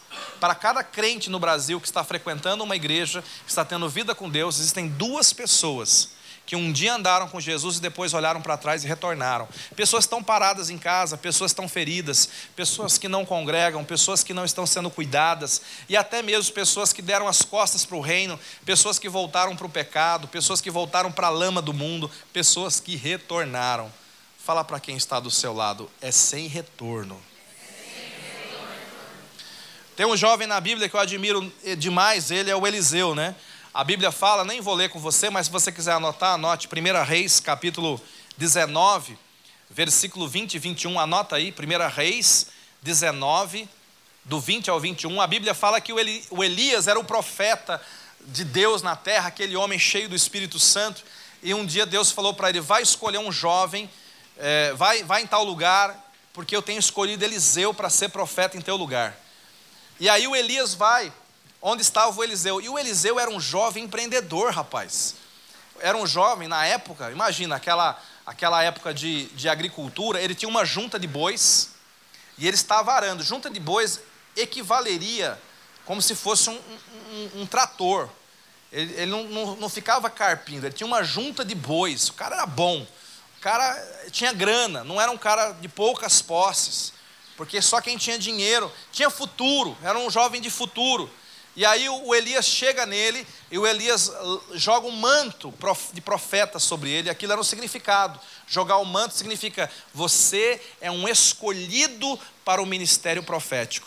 Para cada crente no Brasil que está frequentando uma igreja, que está tendo vida com Deus, existem duas pessoas que um dia andaram com Jesus e depois olharam para trás e retornaram. Pessoas estão paradas em casa, pessoas estão feridas, pessoas que não congregam, pessoas que não estão sendo cuidadas, e até mesmo pessoas que deram as costas para o reino, pessoas que voltaram para o pecado, pessoas que voltaram para a lama do mundo, pessoas que retornaram. Fala para quem está do seu lado, é sem retorno. Tem um jovem na Bíblia que eu admiro demais, ele é o Eliseu, né? A Bíblia fala, nem vou ler com você, mas se você quiser anotar, anote 1 Reis, capítulo 19, versículo 20 e 21, anota aí, 1 Reis 19, do 20 ao 21. A Bíblia fala que o Elias era o profeta de Deus na terra, aquele homem cheio do Espírito Santo, e um dia Deus falou para ele: vai escolher um jovem é, vai, vai em tal lugar, porque eu tenho escolhido Eliseu para ser profeta em teu lugar. E aí o Elias vai, onde estava o Eliseu. E o Eliseu era um jovem empreendedor, rapaz. Era um jovem na época, imagina, aquela, aquela época de, de agricultura, ele tinha uma junta de bois e ele estava arando. Junta de bois equivaleria como se fosse um, um, um trator. Ele, ele não, não, não ficava carpindo, ele tinha uma junta de bois. O cara era bom cara tinha grana, não era um cara de poucas posses. porque só quem tinha dinheiro tinha futuro, era um jovem de futuro. E aí o Elias chega nele e o Elias joga um manto de profeta sobre ele. Aquilo era um significado. Jogar o manto significa você é um escolhido para o ministério profético.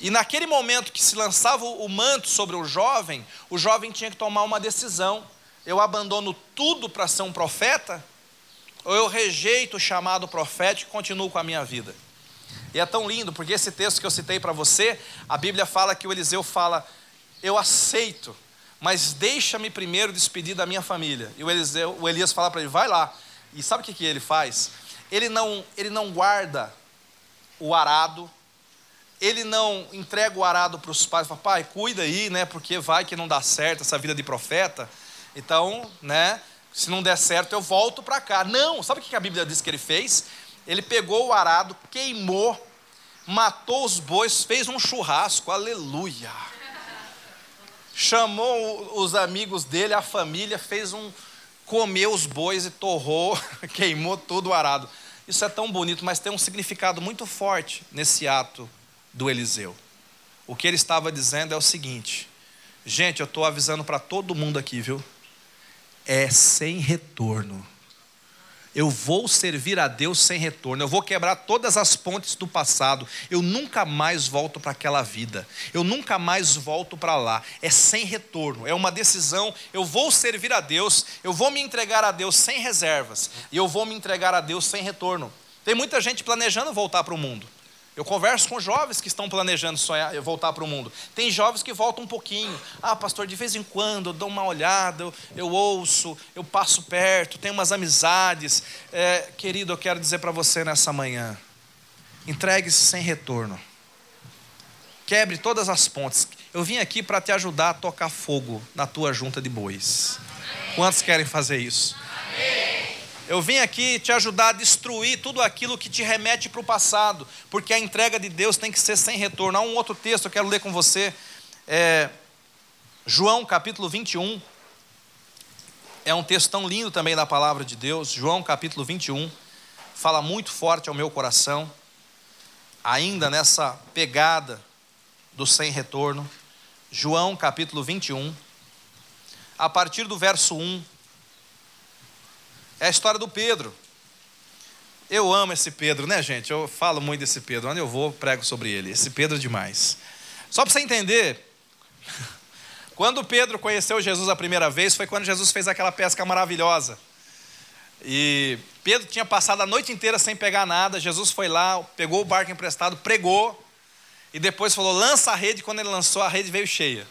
E naquele momento que se lançava o manto sobre o jovem, o jovem tinha que tomar uma decisão. Eu abandono tudo para ser um profeta? Ou eu rejeito o chamado profético e continuo com a minha vida? E é tão lindo, porque esse texto que eu citei para você, a Bíblia fala que o Eliseu fala: Eu aceito, mas deixa-me primeiro despedir da minha família. E o, Eliseu, o Elias fala para ele: Vai lá. E sabe o que, que ele faz? Ele não, ele não guarda o arado, ele não entrega o arado para os pais, fala, pai, cuida aí, né? Porque vai que não dá certo essa vida de profeta. Então, né? Se não der certo, eu volto para cá. Não, sabe o que a Bíblia diz que ele fez? Ele pegou o arado, queimou, matou os bois, fez um churrasco, aleluia. Chamou os amigos dele, a família, fez um. comeu os bois e torrou, queimou todo o arado. Isso é tão bonito, mas tem um significado muito forte nesse ato do Eliseu. O que ele estava dizendo é o seguinte: gente, eu estou avisando para todo mundo aqui, viu? É sem retorno. Eu vou servir a Deus sem retorno, eu vou quebrar todas as pontes do passado, eu nunca mais volto para aquela vida, eu nunca mais volto para lá, é sem retorno, é uma decisão, eu vou servir a Deus, eu vou me entregar a Deus sem reservas, e eu vou me entregar a Deus sem retorno. Tem muita gente planejando voltar para o mundo, eu converso com jovens que estão planejando sonhar, voltar para o mundo. Tem jovens que voltam um pouquinho. Ah, pastor, de vez em quando eu dou uma olhada, eu, eu ouço, eu passo perto, tenho umas amizades. É, querido, eu quero dizer para você nessa manhã: entregue-se sem retorno. Quebre todas as pontes. Eu vim aqui para te ajudar a tocar fogo na tua junta de bois. Quantos querem fazer isso? Eu vim aqui te ajudar a destruir tudo aquilo que te remete para o passado, porque a entrega de Deus tem que ser sem retorno. Há um outro texto, eu quero ler com você, é, João capítulo 21. É um texto tão lindo também da palavra de Deus. João capítulo 21 fala muito forte ao meu coração, ainda nessa pegada do sem retorno. João capítulo 21, a partir do verso 1 é a história do Pedro. Eu amo esse Pedro, né, gente? Eu falo muito desse Pedro. Onde eu vou, prego sobre ele. Esse Pedro é demais. Só para você entender, quando Pedro conheceu Jesus a primeira vez, foi quando Jesus fez aquela pesca maravilhosa. E Pedro tinha passado a noite inteira sem pegar nada. Jesus foi lá, pegou o barco emprestado, pregou. E depois falou: lança a rede. Quando ele lançou, a rede veio cheia.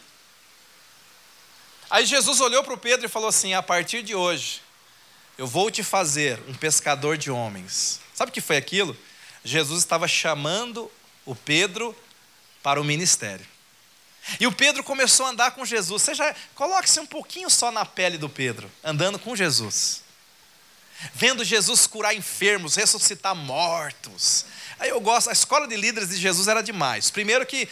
Aí Jesus olhou para o Pedro e falou assim: a partir de hoje, eu vou te fazer um pescador de homens. Sabe o que foi aquilo? Jesus estava chamando o Pedro para o ministério. E o Pedro começou a andar com Jesus. Você já coloque-se um pouquinho só na pele do Pedro, andando com Jesus. Vendo Jesus curar enfermos, ressuscitar mortos. Aí eu gosto, a escola de líderes de Jesus era demais. Primeiro que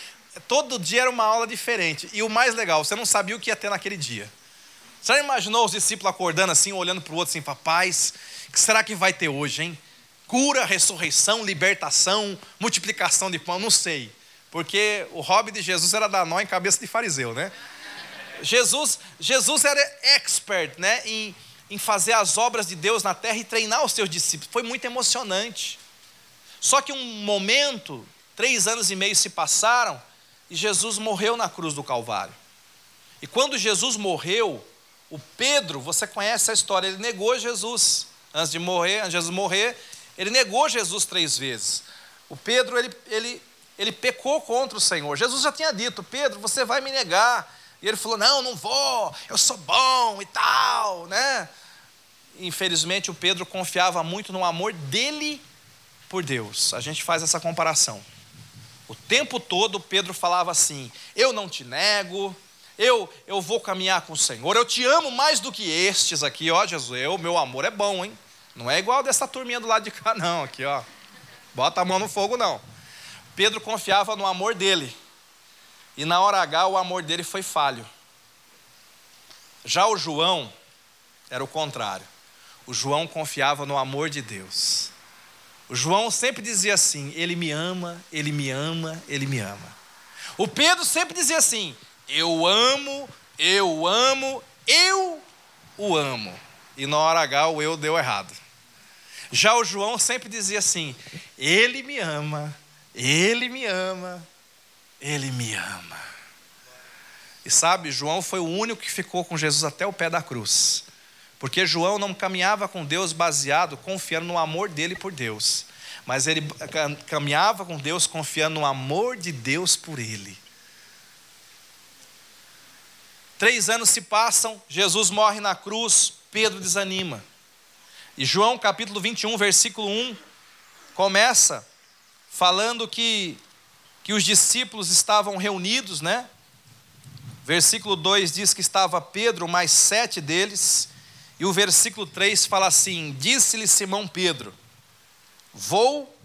todo dia era uma aula diferente. E o mais legal, você não sabia o que ia ter naquele dia. Você já imaginou os discípulos acordando assim, olhando para o outro assim, papais, o que será que vai ter hoje, hein? Cura, ressurreição, libertação, multiplicação de pão, não sei. Porque o hobby de Jesus era dar nó em cabeça de fariseu, né? Jesus, Jesus era expert né, em, em fazer as obras de Deus na terra e treinar os seus discípulos. Foi muito emocionante. Só que um momento, três anos e meio se passaram e Jesus morreu na cruz do Calvário. E quando Jesus morreu, o Pedro, você conhece a história, ele negou Jesus. Antes de morrer, antes de Jesus morrer, ele negou Jesus três vezes. O Pedro, ele, ele, ele pecou contra o Senhor. Jesus já tinha dito: Pedro, você vai me negar. E ele falou: Não, não vou, eu sou bom e tal, né? Infelizmente, o Pedro confiava muito no amor dele por Deus. A gente faz essa comparação. O tempo todo, Pedro falava assim: Eu não te nego, eu, eu vou caminhar com o Senhor, eu te amo mais do que estes aqui, ó Jesus, eu, meu amor é bom, hein? Não é igual dessa turminha do lado de cá, não, aqui, ó. Bota a mão no fogo, não. Pedro confiava no amor dele, e na hora H o amor dele foi falho. Já o João era o contrário. O João confiava no amor de Deus. O João sempre dizia assim: Ele me ama, ele me ama, ele me ama. O Pedro sempre dizia assim: Eu amo, eu amo, eu o amo. E na hora H o eu deu errado. Já o João sempre dizia assim: Ele me ama, ele me ama, ele me ama. E sabe, João foi o único que ficou com Jesus até o pé da cruz. Porque João não caminhava com Deus baseado, confiando no amor dele por Deus. Mas ele caminhava com Deus confiando no amor de Deus por ele. Três anos se passam, Jesus morre na cruz, Pedro desanima. E João capítulo 21, versículo 1, começa falando que, que os discípulos estavam reunidos, né? Versículo 2 diz que estava Pedro, mais sete deles. E o versículo 3 fala assim: Disse-lhe Simão Pedro: Vou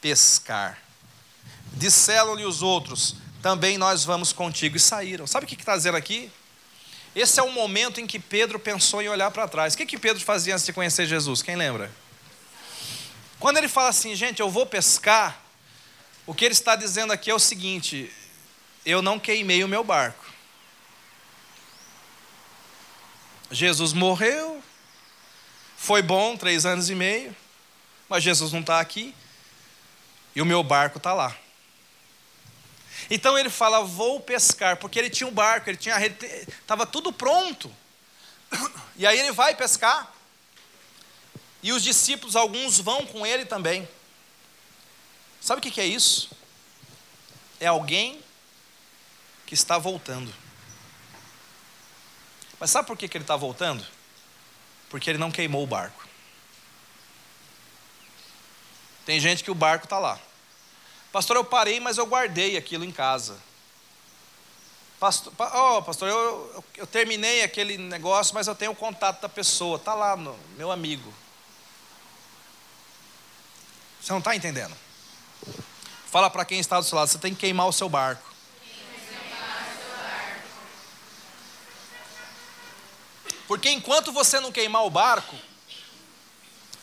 pescar. Disseram-lhe os outros: Também nós vamos contigo. E saíram. Sabe o que está dizendo aqui? Esse é o momento em que Pedro pensou em olhar para trás. O que, que Pedro fazia antes de conhecer Jesus? Quem lembra? Quando ele fala assim, gente, eu vou pescar, o que ele está dizendo aqui é o seguinte: eu não queimei o meu barco. Jesus morreu, foi bom, três anos e meio, mas Jesus não está aqui, e o meu barco está lá. Então ele fala: Vou pescar, porque ele tinha um barco, ele tinha rede, estava tudo pronto. E aí ele vai pescar. E os discípulos, alguns vão com ele também. Sabe o que é isso? É alguém que está voltando. Mas sabe por que ele está voltando? Porque ele não queimou o barco. Tem gente que o barco está lá. Pastor, eu parei, mas eu guardei aquilo em casa. Pastor, oh, pastor, eu, eu, terminei aquele negócio, mas eu tenho o contato da pessoa, está lá, no, meu amigo. Você não está entendendo? Fala para quem está do seu lado, você tem que queimar o seu barco. Porque enquanto você não queimar o barco,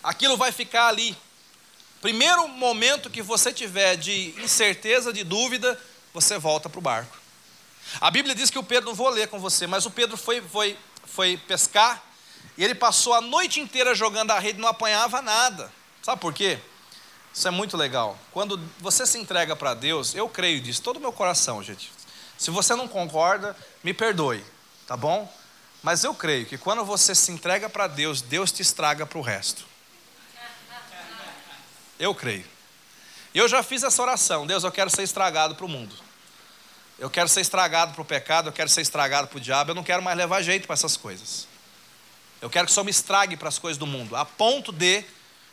aquilo vai ficar ali Primeiro momento que você tiver de incerteza, de dúvida, você volta para o barco. A Bíblia diz que o Pedro, não vou ler com você, mas o Pedro foi, foi, foi pescar e ele passou a noite inteira jogando a rede e não apanhava nada. Sabe por quê? Isso é muito legal. Quando você se entrega para Deus, eu creio disso, todo o meu coração, gente. Se você não concorda, me perdoe, tá bom? Mas eu creio que quando você se entrega para Deus, Deus te estraga para o resto. Eu creio. E eu já fiz essa oração: Deus, eu quero ser estragado para o mundo. Eu quero ser estragado para o pecado, eu quero ser estragado para o diabo, eu não quero mais levar jeito para essas coisas. Eu quero que só me estrague para as coisas do mundo, a ponto de,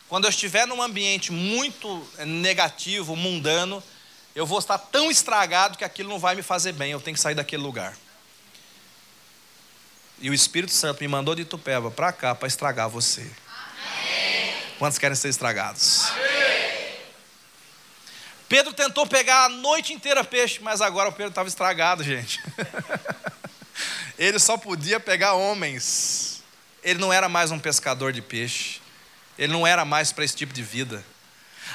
quando eu estiver num ambiente muito negativo, mundano, eu vou estar tão estragado que aquilo não vai me fazer bem, eu tenho que sair daquele lugar. E o Espírito Santo me mandou de Tupéva para cá para estragar você. Quantos querem ser estragados? Pedro tentou pegar a noite inteira peixe, mas agora o Pedro estava estragado, gente. Ele só podia pegar homens. Ele não era mais um pescador de peixe. Ele não era mais para esse tipo de vida.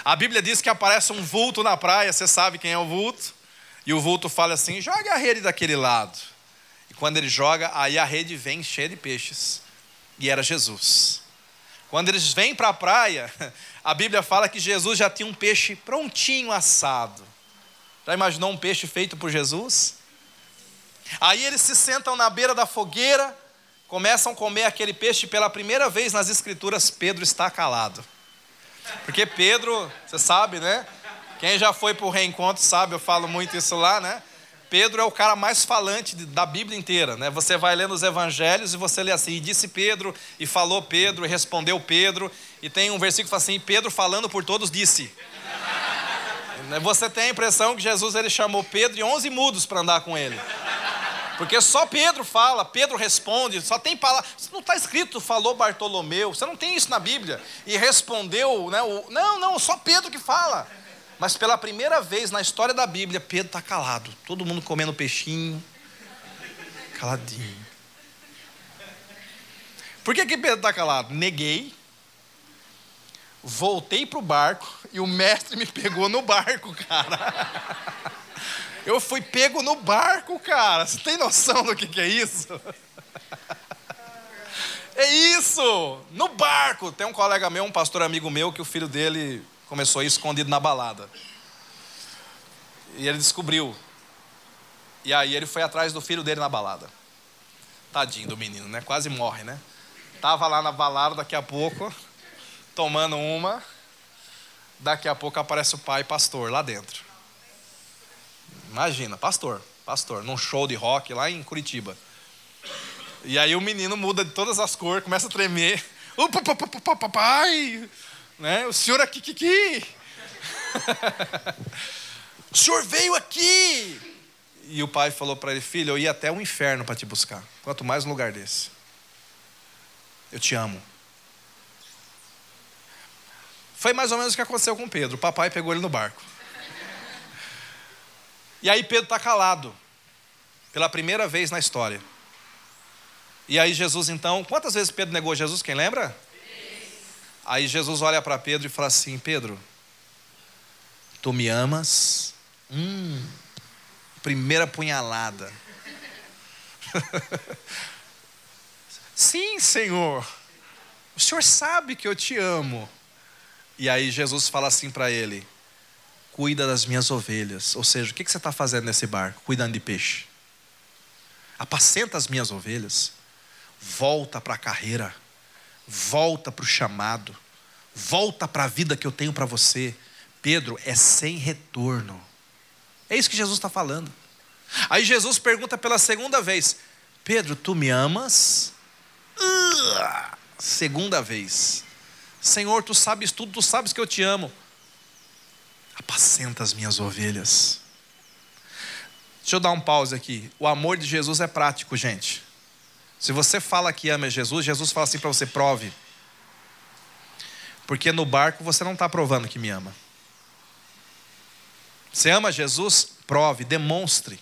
A Bíblia diz que aparece um vulto na praia, você sabe quem é o vulto? E o vulto fala assim: jogue a rede daquele lado. E quando ele joga, aí a rede vem cheia de peixes. E era Jesus. Quando eles vêm para a praia, a Bíblia fala que Jesus já tinha um peixe prontinho assado. Já imaginou um peixe feito por Jesus? Aí eles se sentam na beira da fogueira, começam a comer aquele peixe pela primeira vez nas Escrituras, Pedro está calado. Porque Pedro, você sabe, né? Quem já foi para o reencontro sabe, eu falo muito isso lá, né? Pedro é o cara mais falante da Bíblia inteira, né? Você vai lendo os evangelhos e você lê assim, e disse Pedro, e falou Pedro, e respondeu Pedro, e tem um versículo que fala assim, Pedro falando por todos disse. Né? Você tem a impressão que Jesus ele chamou Pedro e 11 mudos para andar com ele. Porque só Pedro fala, Pedro responde, só tem palavra. Não está escrito, falou Bartolomeu, você não tem isso na Bíblia. E respondeu, né? O, não, não, só Pedro que fala. Mas pela primeira vez na história da Bíblia, Pedro está calado. Todo mundo comendo peixinho. Caladinho. Por que, que Pedro está calado? Neguei. voltei para o barco e o mestre me pegou no barco, cara. Eu fui pego no barco, cara. Você tem noção do que, que é isso? É isso! No barco! Tem um colega meu, um pastor amigo meu, que o filho dele começou a ir escondido na balada. E ele descobriu. E aí ele foi atrás do filho dele na balada. Tadinho do menino, né? Quase morre, né? Tava lá na balada, daqui a pouco, tomando uma. Daqui a pouco aparece o pai pastor lá dentro. Imagina, pastor, pastor, num show de rock lá em Curitiba. E aí o menino muda de todas as cores, começa a tremer. O papai, né? O senhor aqui, aqui, O senhor veio aqui. E o pai falou para ele, filho, eu ia até o inferno para te buscar. Quanto mais um lugar desse. Eu te amo. Foi mais ou menos o que aconteceu com Pedro. O papai pegou ele no barco. E aí Pedro está calado, pela primeira vez na história. E aí Jesus então, quantas vezes Pedro negou Jesus? Quem lembra? Aí Jesus olha para Pedro e fala assim: Pedro, tu me amas? Hum, primeira punhalada. Sim, Senhor. O Senhor sabe que eu te amo. E aí Jesus fala assim para ele: cuida das minhas ovelhas. Ou seja, o que você está fazendo nesse barco? Cuidando de peixe. Apacenta as minhas ovelhas. Volta para a carreira. Volta para o chamado. Volta para a vida que eu tenho para você. Pedro, é sem retorno. É isso que Jesus está falando. Aí Jesus pergunta pela segunda vez: Pedro, tu me amas? Uh, segunda vez. Senhor, tu sabes tudo, tu sabes que eu te amo apacenta as minhas ovelhas. Deixa eu dar um pause aqui. O amor de Jesus é prático, gente. Se você fala que ama Jesus, Jesus fala assim para você: prove. Porque no barco você não está provando que me ama. Você ama Jesus? Prove, demonstre.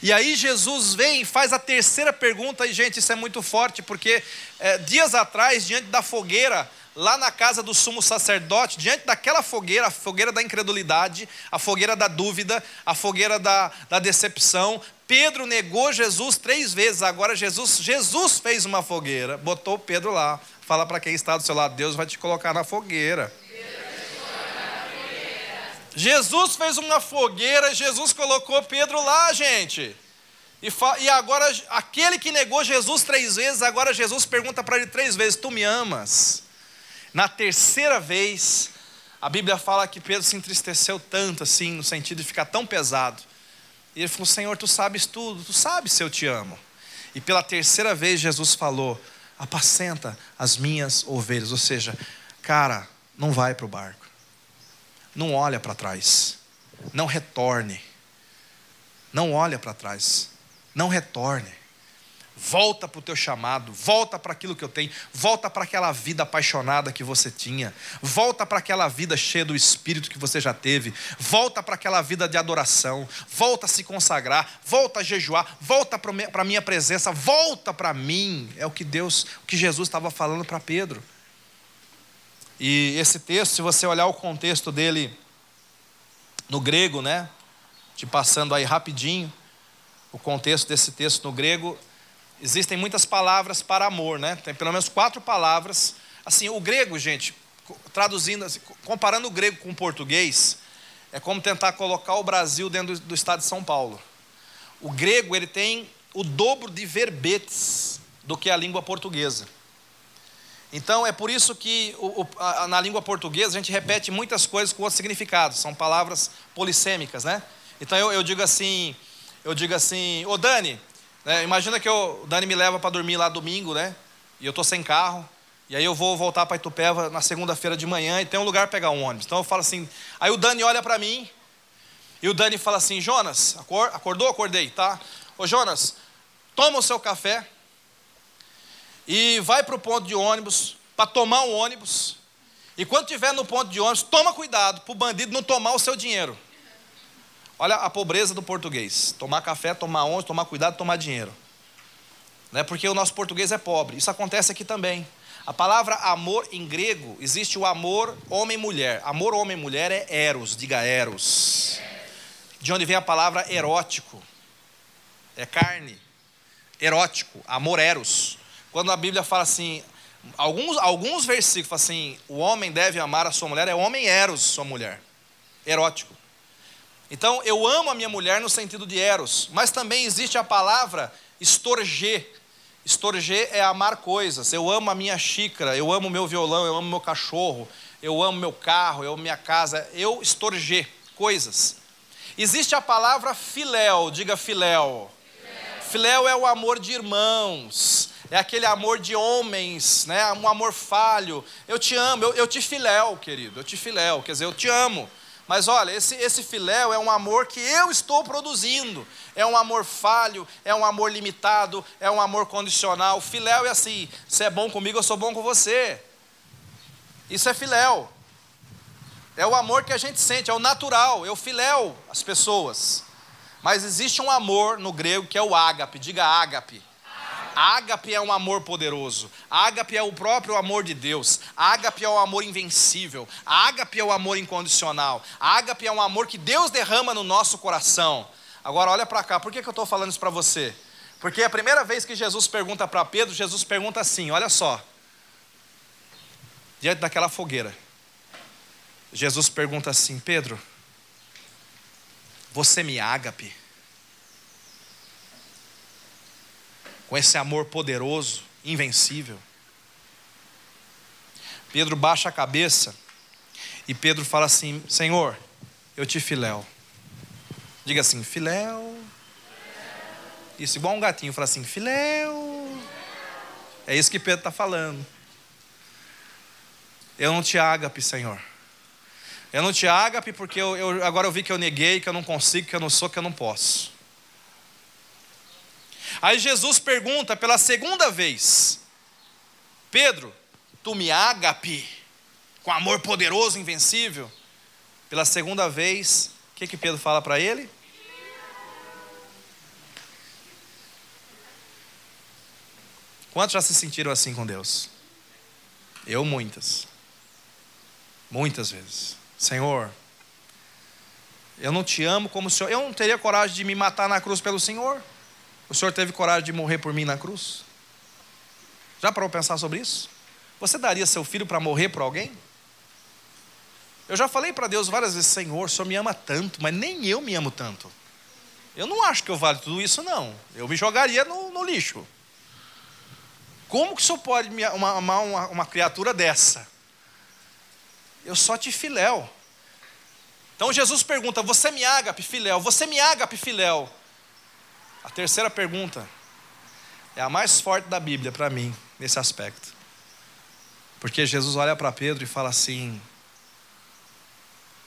E aí Jesus vem e faz a terceira pergunta, e gente, isso é muito forte, porque é, dias atrás, diante da fogueira, lá na casa do sumo sacerdote, diante daquela fogueira, a fogueira da incredulidade, a fogueira da dúvida, a fogueira da, da decepção, Pedro negou Jesus três vezes. Agora Jesus, Jesus fez uma fogueira, botou Pedro lá. Fala para quem está do seu lado, Deus vai te colocar na fogueira. Jesus fez uma fogueira, Jesus colocou Pedro lá, gente. E, e, agora, aquele que negou Jesus três vezes, agora Jesus pergunta para ele três vezes: Tu me amas? Na terceira vez, a Bíblia fala que Pedro se entristeceu tanto assim, no sentido de ficar tão pesado. E ele falou: Senhor, tu sabes tudo, tu sabes se eu te amo. E pela terceira vez, Jesus falou: Apacenta as minhas ovelhas. Ou seja, cara, não vai para o barco, não olha para trás, não retorne, não olha para trás, não retorne. Volta para o teu chamado, volta para aquilo que eu tenho, volta para aquela vida apaixonada que você tinha, volta para aquela vida cheia do Espírito que você já teve, volta para aquela vida de adoração, volta a se consagrar, volta a jejuar, volta para a minha presença, volta para mim. É o que Deus, o que Jesus estava falando para Pedro. E esse texto, se você olhar o contexto dele no grego, né? Te passando aí rapidinho, o contexto desse texto no grego existem muitas palavras para amor, né? Tem pelo menos quatro palavras. Assim, o grego, gente, traduzindo, assim, comparando o grego com o português, é como tentar colocar o Brasil dentro do, do estado de São Paulo. O grego ele tem o dobro de verbetes do que a língua portuguesa. Então é por isso que o, o, a, na língua portuguesa a gente repete muitas coisas com outros significados. São palavras polissêmicas, né? Então eu, eu digo assim, eu digo assim, ô Dani, né? Imagina que eu, o Dani me leva para dormir lá domingo, né? E eu estou sem carro. E aí eu vou voltar para Itupeva na segunda-feira de manhã e tem um lugar para pegar um ônibus. Então eu falo assim. Aí o Dani olha para mim e o Dani fala assim: Jonas, acordou? Acordei, tá? Ô Jonas, toma o seu café e vai para o ponto de ônibus para tomar um ônibus. E quando estiver no ponto de ônibus, toma cuidado para o bandido não tomar o seu dinheiro. Olha a pobreza do português. Tomar café, tomar ônibus, tomar cuidado, tomar dinheiro. né? porque o nosso português é pobre. Isso acontece aqui também. A palavra amor em grego, existe o amor homem-mulher. Amor homem-mulher é eros, diga eros. De onde vem a palavra erótico? É carne. Erótico, amor eros. Quando a Bíblia fala assim, alguns, alguns versículos falam assim, o homem deve amar a sua mulher, é homem eros, sua mulher. Erótico. Então, eu amo a minha mulher no sentido de eros, mas também existe a palavra estorger, Estorger é amar coisas. Eu amo a minha xícara, eu amo meu violão, eu amo meu cachorro, eu amo meu carro, eu amo minha casa. Eu estorger coisas. Existe a palavra filéu, diga filéu. Filéu é o amor de irmãos, é aquele amor de homens, né? um amor falho. Eu te amo, eu, eu te filéu, querido, eu te filéu, quer dizer, eu te amo. Mas olha, esse, esse filéu é um amor que eu estou produzindo. É um amor falho, é um amor limitado, é um amor condicional. Filéu é assim: você é bom comigo, eu sou bom com você. Isso é filéu. É o amor que a gente sente, é o natural, eu filéu as pessoas. Mas existe um amor no grego que é o ágape, diga ágape. Ágape é um amor poderoso. Ágape é o próprio amor de Deus. Ágape é o amor invencível. Ágape é o amor incondicional. Ágape é um amor que Deus derrama no nosso coração. Agora olha para cá, por que, que eu estou falando isso para você? Porque a primeira vez que Jesus pergunta para Pedro, Jesus pergunta assim: olha só, diante daquela fogueira, Jesus pergunta assim: Pedro, você me ágape? Com esse amor poderoso, invencível. Pedro baixa a cabeça e Pedro fala assim: Senhor, eu te filéu. Diga assim: filéu. Isso, igual um gatinho, fala assim: filéu. É isso que Pedro está falando. Eu não te ágape, Senhor. Eu não te ágape porque eu, eu, agora eu vi que eu neguei, que eu não consigo, que eu não sou, que eu não posso. Aí Jesus pergunta pela segunda vez: Pedro, tu me ágape com amor poderoso, invencível? Pela segunda vez, o que, que Pedro fala para ele? Quantos já se sentiram assim com Deus? Eu, muitas. Muitas vezes. Senhor, eu não te amo como o Senhor. Eu não teria coragem de me matar na cruz pelo Senhor. O Senhor teve coragem de morrer por mim na cruz? Já parou pensar sobre isso? Você daria seu filho para morrer por alguém? Eu já falei para Deus várias vezes: Senhor, o Senhor me ama tanto, mas nem eu me amo tanto. Eu não acho que eu valho tudo isso, não. Eu me jogaria no, no lixo. Como que o Senhor pode me amar uma, uma, criatura dessa? Eu só te filéu. Então Jesus pergunta: Você me ágape, filéu? Você me ágape, filéu? A terceira pergunta é a mais forte da Bíblia para mim, nesse aspecto. Porque Jesus olha para Pedro e fala assim: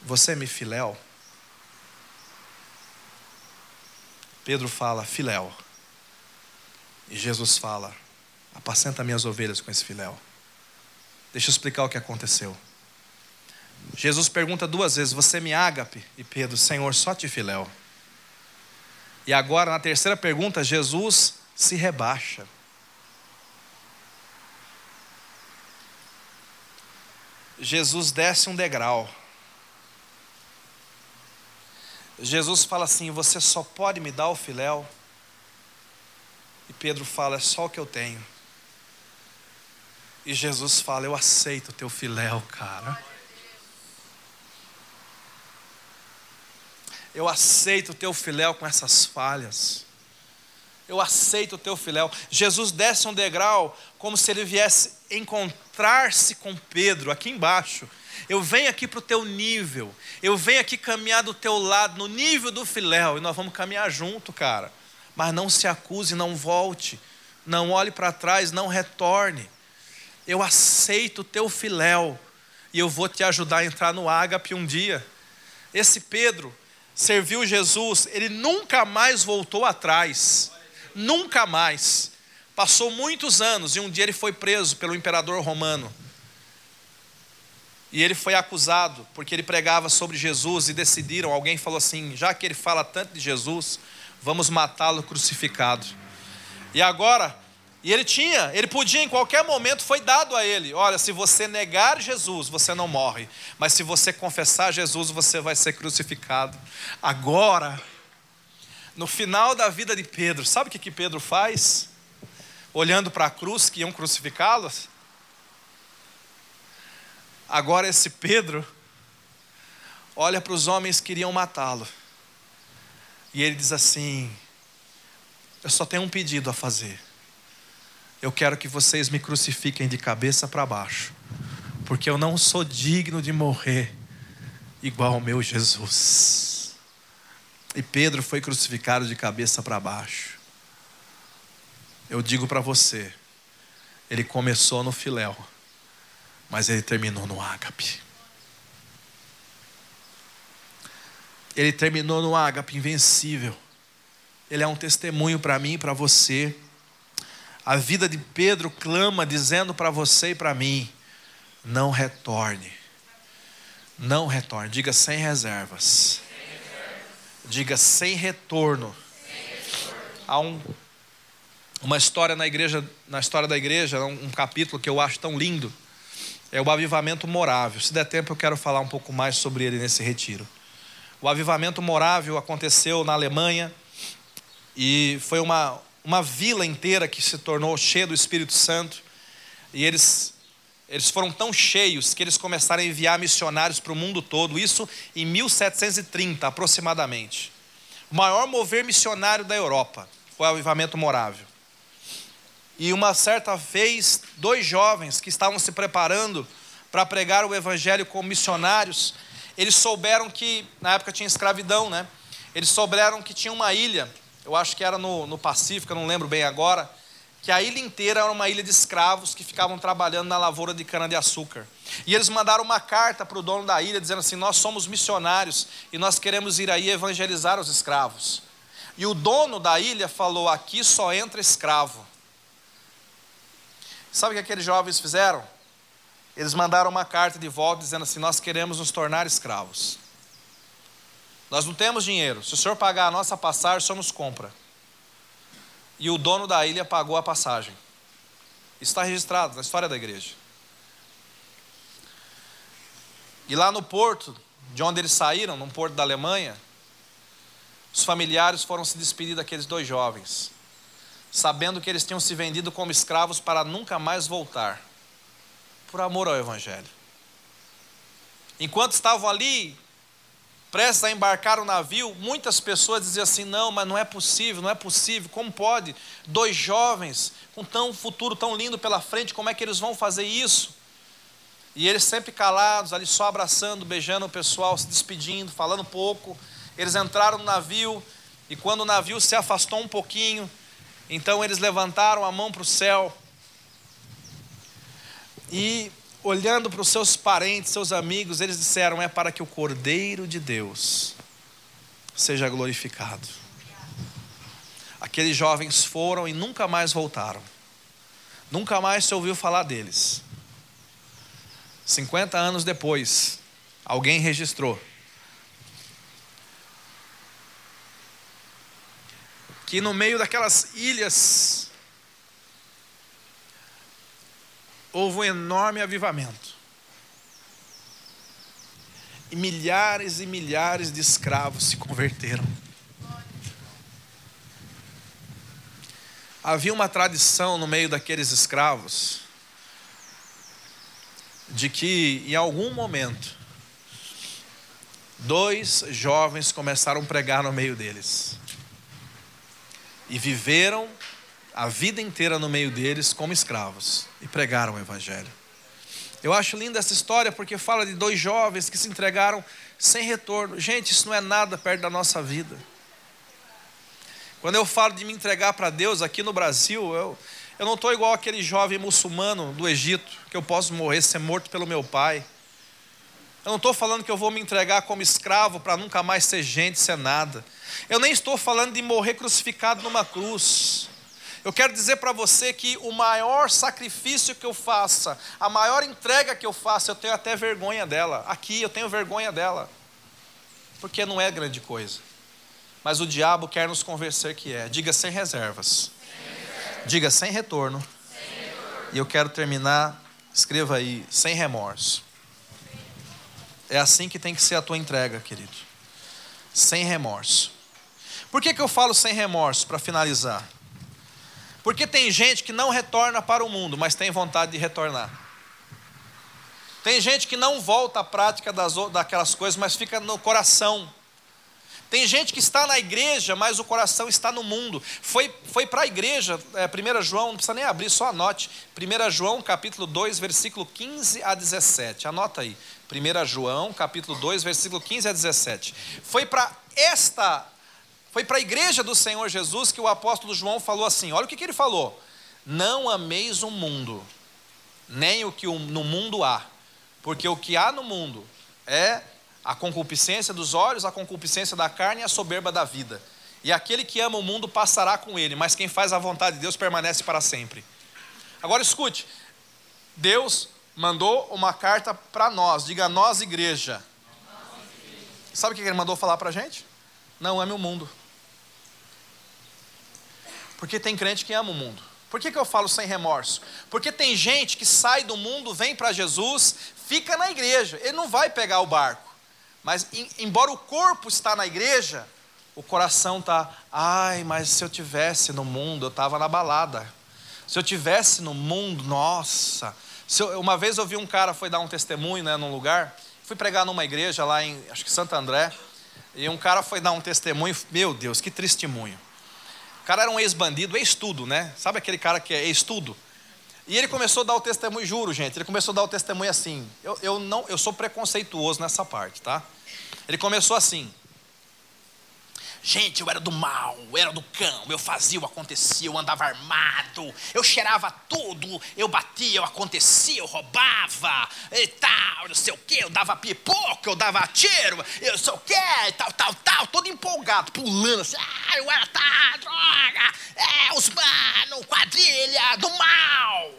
Você é me filéu? Pedro fala, filéu. E Jesus fala: Apacenta minhas ovelhas com esse filéu. Deixa eu explicar o que aconteceu. Jesus pergunta duas vezes: Você me ágape? E Pedro, Senhor, só te filéu. E agora, na terceira pergunta, Jesus se rebaixa. Jesus desce um degrau. Jesus fala assim: Você só pode me dar o filéu? E Pedro fala: É só o que eu tenho. E Jesus fala: Eu aceito o teu filéu, cara. Eu aceito o teu filéu com essas falhas. Eu aceito o teu filéu. Jesus desce um degrau como se ele viesse encontrar-se com Pedro aqui embaixo. Eu venho aqui para o teu nível. Eu venho aqui caminhar do teu lado, no nível do filéu. E nós vamos caminhar junto, cara. Mas não se acuse, não volte. Não olhe para trás, não retorne. Eu aceito o teu filéu. E eu vou te ajudar a entrar no ágape um dia. Esse Pedro, serviu Jesus, ele nunca mais voltou atrás. Nunca mais. Passou muitos anos e um dia ele foi preso pelo imperador romano. E ele foi acusado porque ele pregava sobre Jesus e decidiram, alguém falou assim: já que ele fala tanto de Jesus, vamos matá-lo crucificado. E agora, E ele tinha, ele podia em qualquer momento, foi dado a ele: olha, se você negar Jesus, você não morre, mas se você confessar Jesus, você vai ser crucificado. Agora, no final da vida de Pedro, sabe o que, Pedro faz? Olhando para a cruz que iam crucificá-los. Agora, esse Pedro olha para os homens que iriam matá-lo, e ele diz assim: Eu só tenho um pedido a fazer eu quero que vocês me crucifiquem de cabeça para baixo, porque eu não sou digno de morrer igual ao meu Jesus. E Pedro foi crucificado de cabeça para baixo. Eu digo para você, ele começou no filéu, mas ele terminou no ágape. Ele terminou no ágape invencível. Ele é um testemunho para mim e para você a vida de Pedro clama dizendo para você e para mim: não retorne. Não retorne. Diga sem reservas. Diga sem retorno. Há um, uma história na igreja, na história da igreja, um, um capítulo que eu acho tão lindo. É o avivamento morável. Se der tempo, eu quero falar um pouco mais sobre ele nesse retiro. O avivamento morável aconteceu na Alemanha e foi uma, uma vila inteira que se tornou cheia do Espírito Santo. E eles, eles foram tão cheios que eles começaram a enviar missionários para o mundo todo, isso em 1730 aproximadamente. O maior mover missionário da Europa foi o avivamento morável. E uma certa vez, dois jovens que estavam se preparando para pregar o evangelho como missionários, eles souberam que, na época tinha escravidão, né? Eles souberam que tinha uma ilha eu acho que era no, no Pacífico, não lembro bem agora, que a ilha inteira era uma ilha de escravos que ficavam trabalhando na lavoura de cana-de-açúcar. E eles mandaram uma carta para o dono da ilha dizendo assim: Nós somos missionários e nós queremos ir aí evangelizar os escravos. E o dono da ilha falou: Aqui só entra escravo. Sabe o que aqueles jovens fizeram? Eles mandaram uma carta de volta dizendo assim: Nós queremos nos tornar escravos. Nós não temos dinheiro. Se o senhor pagar a nossa passagem, o senhor nos compra. E o dono da ilha pagou a passagem. Isso está registrado na história da igreja. E lá no porto, de onde eles saíram, no porto da Alemanha, os familiares foram se despedir daqueles dois jovens, sabendo que eles tinham se vendido como escravos para nunca mais voltar, por amor ao Evangelho. Enquanto estavam ali prestes a embarcar o navio, muitas pessoas diziam assim: não, mas não é possível, não é possível, como pode? Dois jovens com tão futuro tão lindo pela frente, como é que eles vão fazer isso? E eles sempre calados, ali só abraçando, beijando o pessoal, se despedindo, falando pouco. Eles entraram no navio e quando o navio se afastou um pouquinho, então eles levantaram a mão para o céu e olhando para os seus parentes, seus amigos, eles disseram: é para que o Cordeiro de Deus seja glorificado. Aqueles jovens foram e nunca mais voltaram. Nunca mais se ouviu falar deles. 50 anos depois, alguém registrou que no meio daquelas ilhas houve um enorme avivamento. E milhares e milhares de escravos se converteram. Havia uma tradição no meio daqueles escravos de que em algum momento dois jovens começaram a pregar no meio deles e viveram a vida inteira no meio deles como escravos e pregaram o Evangelho. Eu acho linda essa história porque fala de dois jovens que se entregaram sem retorno. Gente, isso não é nada perto da nossa vida. Quando eu falo de me entregar para Deus aqui no Brasil, eu, eu não estou igual aquele jovem muçulmano do Egito, que eu posso morrer, ser morto pelo meu pai. Eu não estou falando que eu vou me entregar como escravo para nunca mais ser gente, ser nada. Eu nem estou falando de morrer crucificado numa cruz. Eu quero dizer para você que o maior sacrifício que eu faça, a maior entrega que eu faça, eu tenho até vergonha dela. Aqui eu tenho vergonha dela. Porque não é grande coisa. Mas o diabo quer nos convencer que é. Diga sem reservas. Diga sem retorno. sem retorno. E eu quero terminar, escreva aí, sem remorso. É assim que tem que ser a tua entrega, querido. Sem remorso. Por que, que eu falo sem remorso, para finalizar? Porque tem gente que não retorna para o mundo, mas tem vontade de retornar. Tem gente que não volta à prática das, daquelas coisas, mas fica no coração. Tem gente que está na igreja, mas o coração está no mundo. Foi, foi para a igreja, é, 1 João, não precisa nem abrir, só anote. 1 João, capítulo 2, versículo 15 a 17. Anota aí. 1 João, capítulo 2, versículo 15 a 17. Foi para esta, foi para a igreja do Senhor Jesus que o apóstolo João falou assim: olha o que, que ele falou. Não ameis o mundo, nem o que no mundo há, porque o que há no mundo é a concupiscência dos olhos, a concupiscência da carne e a soberba da vida. E aquele que ama o mundo passará com ele, mas quem faz a vontade de Deus permanece para sempre. Agora escute, Deus mandou uma carta para nós, diga nós, igreja. Sabe o que ele mandou falar para a gente? Não ame o mundo. Porque tem crente que ama o mundo. Por que, que eu falo sem remorso? Porque tem gente que sai do mundo, vem para Jesus, fica na igreja, ele não vai pegar o barco. Mas, embora o corpo está na igreja, o coração está, ai, mas se eu tivesse no mundo, eu estava na balada. Se eu tivesse no mundo, nossa. Eu, uma vez eu vi um cara foi dar um testemunho, né, num lugar. Fui pregar numa igreja lá em, acho que Santo André. E um cara foi dar um testemunho. Meu Deus, que testemunho. Cara era um ex-bandido, ex-tudo, né? Sabe aquele cara que é ex-tudo? E ele começou a dar o testemunho, juro, gente, ele começou a dar o testemunho assim. Eu, eu, não, eu sou preconceituoso nessa parte, tá? Ele começou assim. Gente, eu era do mal, eu era do cão, eu fazia, eu acontecia, eu andava armado, eu cheirava tudo, eu batia, eu acontecia, eu roubava, e tal, não sei o que, eu dava pipoca, eu dava tiro, eu sei o que, tal, tal, tal, todo empolgado, pulando assim, ah, eu era, tá, droga, é, os mano, quadrilha do mal.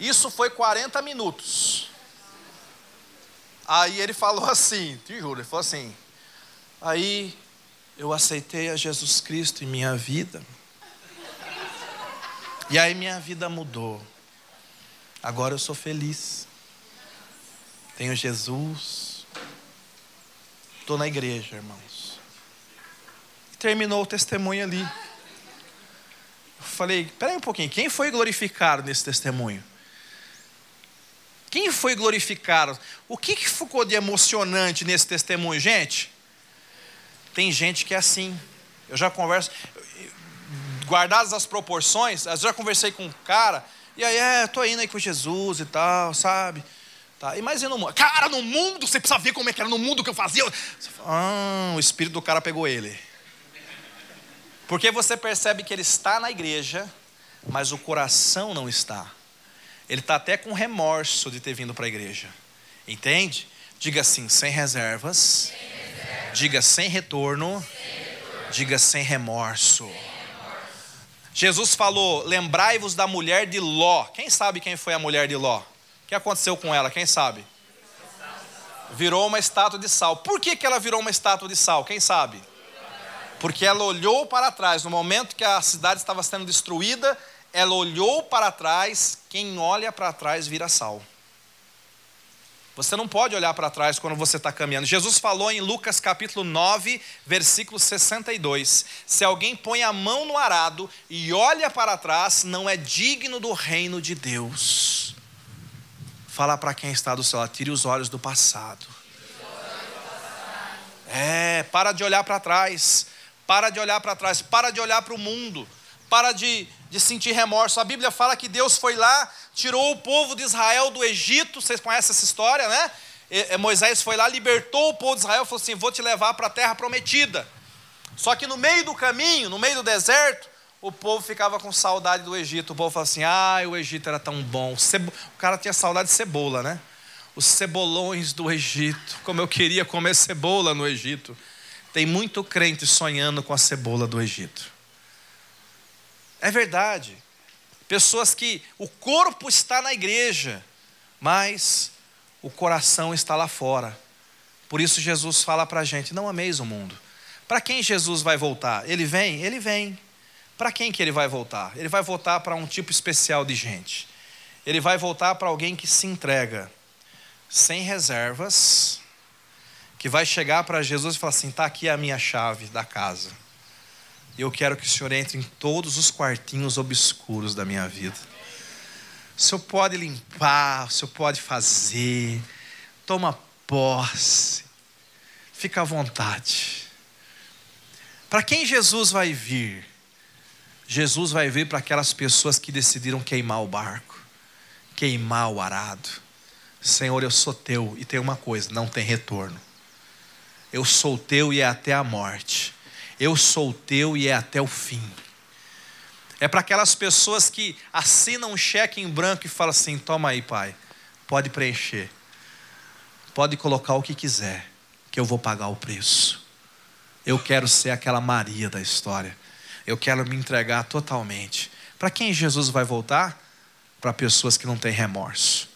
Isso foi 40 minutos. Aí ele falou assim, te juro, ele falou assim. Aí eu aceitei a Jesus Cristo em minha vida. E aí minha vida mudou. Agora eu sou feliz. Tenho Jesus. Estou na igreja, irmãos. E terminou o testemunho ali. Eu falei, peraí um pouquinho, quem foi glorificado nesse testemunho? Quem foi glorificado? O que, que ficou de emocionante nesse testemunho, gente? Tem gente que é assim. Eu já converso, guardadas as proporções, eu já conversei com um cara, e aí, é, tô indo aí com Jesus e tal, sabe? Tá, mais no mundo? Cara, no mundo, você precisa ver como é que era no mundo que eu fazia. Ah, o espírito do cara pegou ele. Porque você percebe que ele está na igreja, mas o coração não está. Ele está até com remorso de ter vindo para a igreja. Entende? Diga assim. Sem reservas. Diga sem retorno. sem retorno. Diga sem remorso. sem remorso. Jesus falou: lembrai-vos da mulher de Ló. Quem sabe quem foi a mulher de Ló? O que aconteceu com ela? Quem sabe? Virou uma estátua de sal. Por que, que ela virou uma estátua de sal? Quem sabe? Porque ela olhou para trás, no momento que a cidade estava sendo destruída, ela olhou para trás, quem olha para trás vira sal. Você não pode olhar para trás quando você está caminhando. Jesus falou em Lucas capítulo 9, versículo 62: Se alguém põe a mão no arado e olha para trás, não é digno do reino de Deus. Fala para quem está do seu lado, tire os olhos do passado. É, para de olhar para trás, para de olhar para trás, para de olhar para o mundo, para de de sentir remorso. A Bíblia fala que Deus foi lá, tirou o povo de Israel do Egito. Vocês conhecem essa história, né? E, Moisés foi lá, libertou o povo de Israel, falou assim: Vou te levar para a terra prometida. Só que no meio do caminho, no meio do deserto, o povo ficava com saudade do Egito. O povo falava assim: Ah, o Egito era tão bom. O cara tinha saudade de cebola, né? Os cebolões do Egito. Como eu queria comer cebola no Egito. Tem muito crente sonhando com a cebola do Egito. É verdade. Pessoas que o corpo está na igreja, mas o coração está lá fora. Por isso Jesus fala para a gente: não ameis o mundo. Para quem Jesus vai voltar? Ele vem? Ele vem. Para quem que ele vai voltar? Ele vai voltar para um tipo especial de gente. Ele vai voltar para alguém que se entrega sem reservas, que vai chegar para Jesus e falar assim: está aqui a minha chave da casa. Eu quero que o Senhor entre em todos os quartinhos obscuros da minha vida. O Senhor pode limpar, o Senhor pode fazer. Toma posse. Fica à vontade. Para quem Jesus vai vir? Jesus vai vir para aquelas pessoas que decidiram queimar o barco, queimar o arado. Senhor, eu sou teu e tem uma coisa: não tem retorno. Eu sou teu e é até a morte. Eu sou teu e é até o fim. É para aquelas pessoas que assinam um cheque em branco e falam assim: toma aí, pai, pode preencher, pode colocar o que quiser, que eu vou pagar o preço. Eu quero ser aquela Maria da história. Eu quero me entregar totalmente. Para quem Jesus vai voltar? Para pessoas que não têm remorso.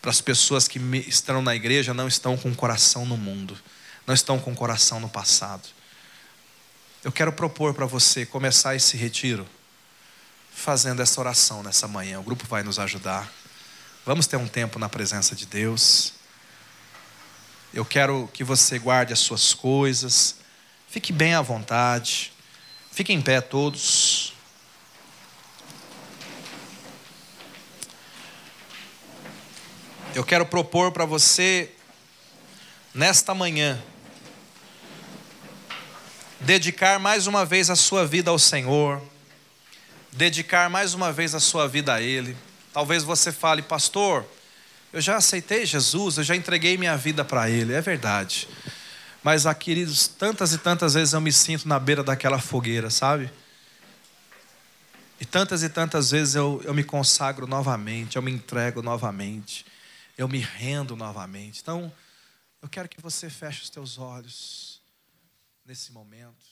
Para as pessoas que estão na igreja não estão com o coração no mundo, não estão com o coração no passado. Eu quero propor para você começar esse retiro fazendo essa oração nessa manhã. O grupo vai nos ajudar. Vamos ter um tempo na presença de Deus. Eu quero que você guarde as suas coisas. Fique bem à vontade. Fique em pé todos. Eu quero propor para você, nesta manhã, dedicar mais uma vez a sua vida ao Senhor dedicar mais uma vez a sua vida a Ele. Talvez você fale, pastor, eu já aceitei Jesus, eu já entreguei minha vida para Ele. É verdade. Mas, ah, queridos, tantas e tantas vezes eu me sinto na beira daquela fogueira, sabe? E tantas e tantas vezes eu, eu me consagro novamente, eu me entrego novamente, eu me rendo novamente. Então, eu quero que você feche os teus olhos nesse momento.